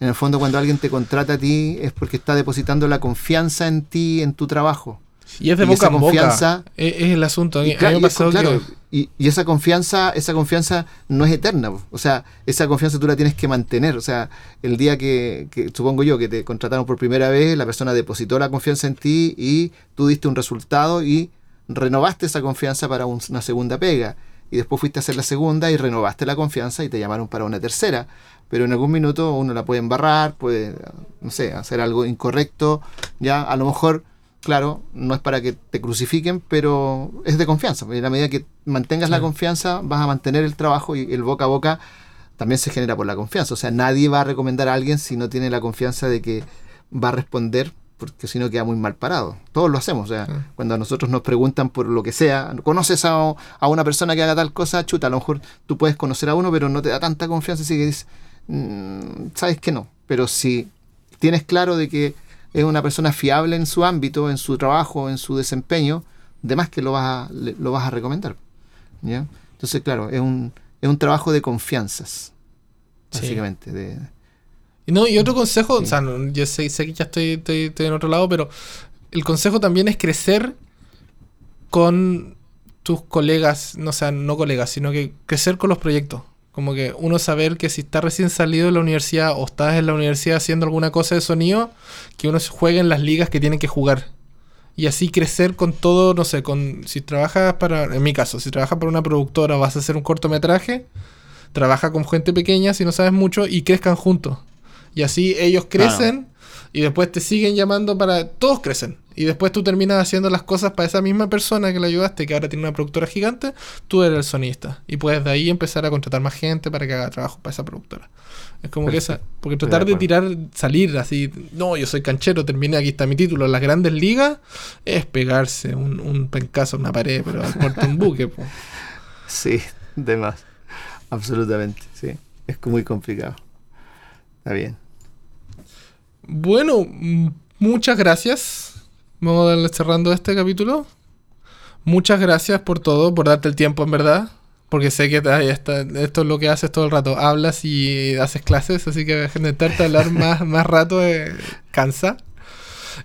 En el fondo, cuando alguien te contrata a ti es porque está depositando la confianza en ti, en tu trabajo. Y es de Y boca esa en boca. confianza- Es, es el asunto. Y, claro, y es- claro, que... y- y esa confianza, esa confianza no es eterna. O sea, esa confianza tú la tienes que mantener. O sea, el día que, que supongo yo que te contrataron por primera vez, la persona depositó la confianza en ti y tú diste un resultado y renovaste esa confianza para un- una segunda pega. Y después fuiste a hacer la segunda y renovaste la confianza y te llamaron para una tercera. Pero en algún minuto uno la puede embarrar, puede, no sé, hacer algo incorrecto. Ya, a lo mejor claro, no es para que te crucifiquen, pero es de confianza. En la medida que mantengas la confianza, vas a mantener el trabajo y el boca a boca también se genera por la confianza. O sea, nadie va a recomendar a alguien si no tiene la confianza de que va a responder, porque si no queda muy mal parado. Todos lo hacemos. O sea, Sí. cuando a nosotros nos preguntan por lo que sea, ¿conoces a, a una persona que haga tal cosa? Chuta, a lo mejor tú puedes conocer a uno, pero no te da tanta confianza, así que dices, "Mm, sabes que no. Pero si tienes claro de que es una persona fiable en su ámbito, en su trabajo, en su desempeño, de más que lo vas a, lo vas a recomendar. ¿ya? Entonces, claro, es un, es un trabajo de confianzas, Sí. básicamente. De, No, y otro consejo, Sí. o sea, no, yo sé, sé que ya estoy, estoy, estoy en otro lado, pero el consejo también es crecer con tus colegas, no o sea, no colegas, sino que crecer con los proyectos. Como que uno saber que si está recién salido de la universidad o estás en la universidad haciendo alguna cosa de sonido, que uno juegue en las ligas que tienen que jugar. Y así crecer con todo, no sé, con si trabajas para, en mi caso, si trabajas para una productora o vas a hacer un cortometraje, trabaja con gente pequeña si no sabes mucho y crezcan juntos. Y así ellos crecen y después te siguen llamando para... Todos crecen. Y después tú terminas haciendo las cosas para esa misma persona que le ayudaste, que ahora tiene una productora gigante, tú eres el sonista. Y puedes de ahí empezar a contratar más gente para que haga trabajo para esa productora. Es como que esa... Porque tratar de tirar, salir así, no, yo soy canchero, terminé, aquí está mi título. Las grandes ligas es pegarse un, un pencazo en una pared, pero al puerto un buque. po. sí, de más. Absolutamente, sí. Es muy complicado. Está bien. Bueno, muchas gracias. Vamos a darle cerrando este capítulo. Muchas gracias por todo, por darte el tiempo, en verdad. Porque sé que ay, esto es lo que haces todo el rato. Hablas y haces clases, así que intentarte hablar más, más rato eh, cansa.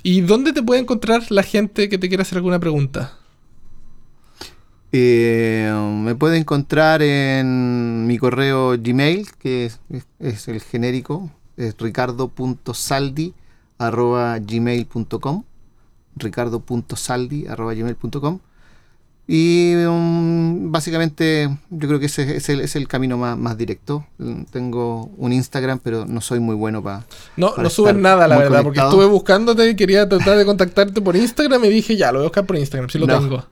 ¿Y dónde te puede encontrar la gente que te quiera hacer alguna pregunta? Eh, me puede encontrar en mi correo Gmail, que es, es- es el genérico, es ricardo.saldi arroba gmail.com, ricardo.saldi arroba gmail.com. Y um, básicamente yo creo que ese, es el, es el camino más, más, directo. Tengo un Instagram, pero no soy muy bueno para... No, no subes nada, la verdad, porque estuve buscándote y quería tratar de contactarte por Instagram y dije, ya, lo voy a buscar por Instagram, si lo tengo.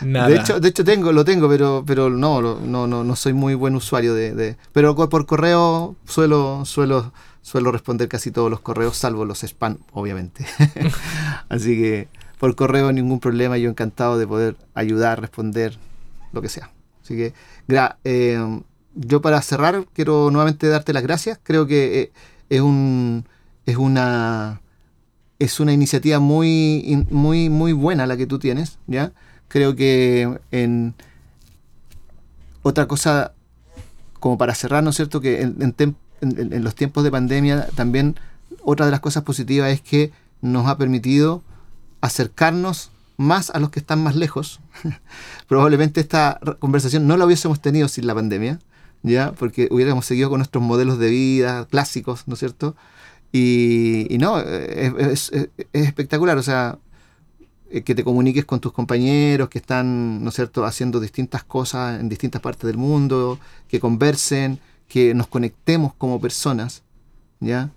Nada. De hecho, de hecho tengo, lo tengo, pero, pero no, no, no, no soy muy buen usuario de, de, Pero por correo suelo, suelo, suelo responder casi todos los correos, salvo los spam, obviamente. Así que por correo ningún problema, yo encantado de poder ayudar, responder, lo que sea. Así que, eh, yo para cerrar quiero nuevamente darte las gracias. Creo que eh, es un es una es una iniciativa muy muy muy buena la que tú tienes, ¿ya? Creo que en otra cosa como para cerrar, ¿no es cierto? Que en los tiempos de pandemia también otra de las cosas positivas es que nos ha permitido acercarnos más a los que están más lejos. Probablemente esta conversación no la hubiésemos tenido sin la pandemia, ¿ya? Porque hubiéramos seguido con nuestros modelos de vida clásicos, ¿no es cierto? Y, no, es, espectacular, o sea, eh, que te comuniques con tus compañeros que están, ¿no es cierto?, haciendo distintas cosas en distintas partes del mundo, que conversen, que nos conectemos como personas, ¿ya?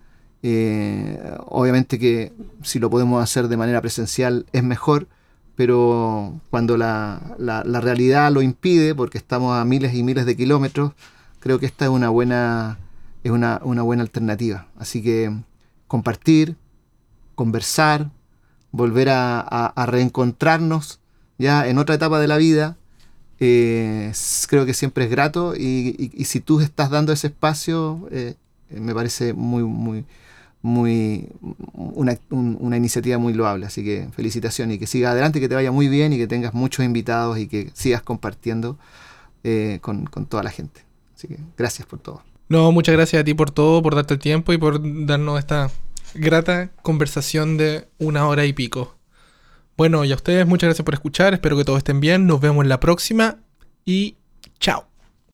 Eh, obviamente que si lo podemos hacer de manera presencial es mejor, pero cuando la, la, realidad lo impide, porque estamos a miles y miles de kilómetros, creo que esta es una buena, es una, una buena alternativa. Así que compartir, conversar, volver a, a, reencontrarnos ya en otra etapa de la vida, eh, creo que siempre es grato y, si tú estás dando ese espacio, eh, me parece muy, muy, muy una, una, iniciativa muy loable. Así que felicitaciones y que siga adelante, que te vaya muy bien y que tengas muchos invitados y que sigas compartiendo eh, con, con, toda la gente. Así que gracias por todo. No, muchas gracias a ti por todo, por darte el tiempo y por darnos esta grata conversación de una hora y pico. Bueno, y a ustedes muchas gracias por escuchar, espero que todos estén bien, nos vemos en la próxima y chao.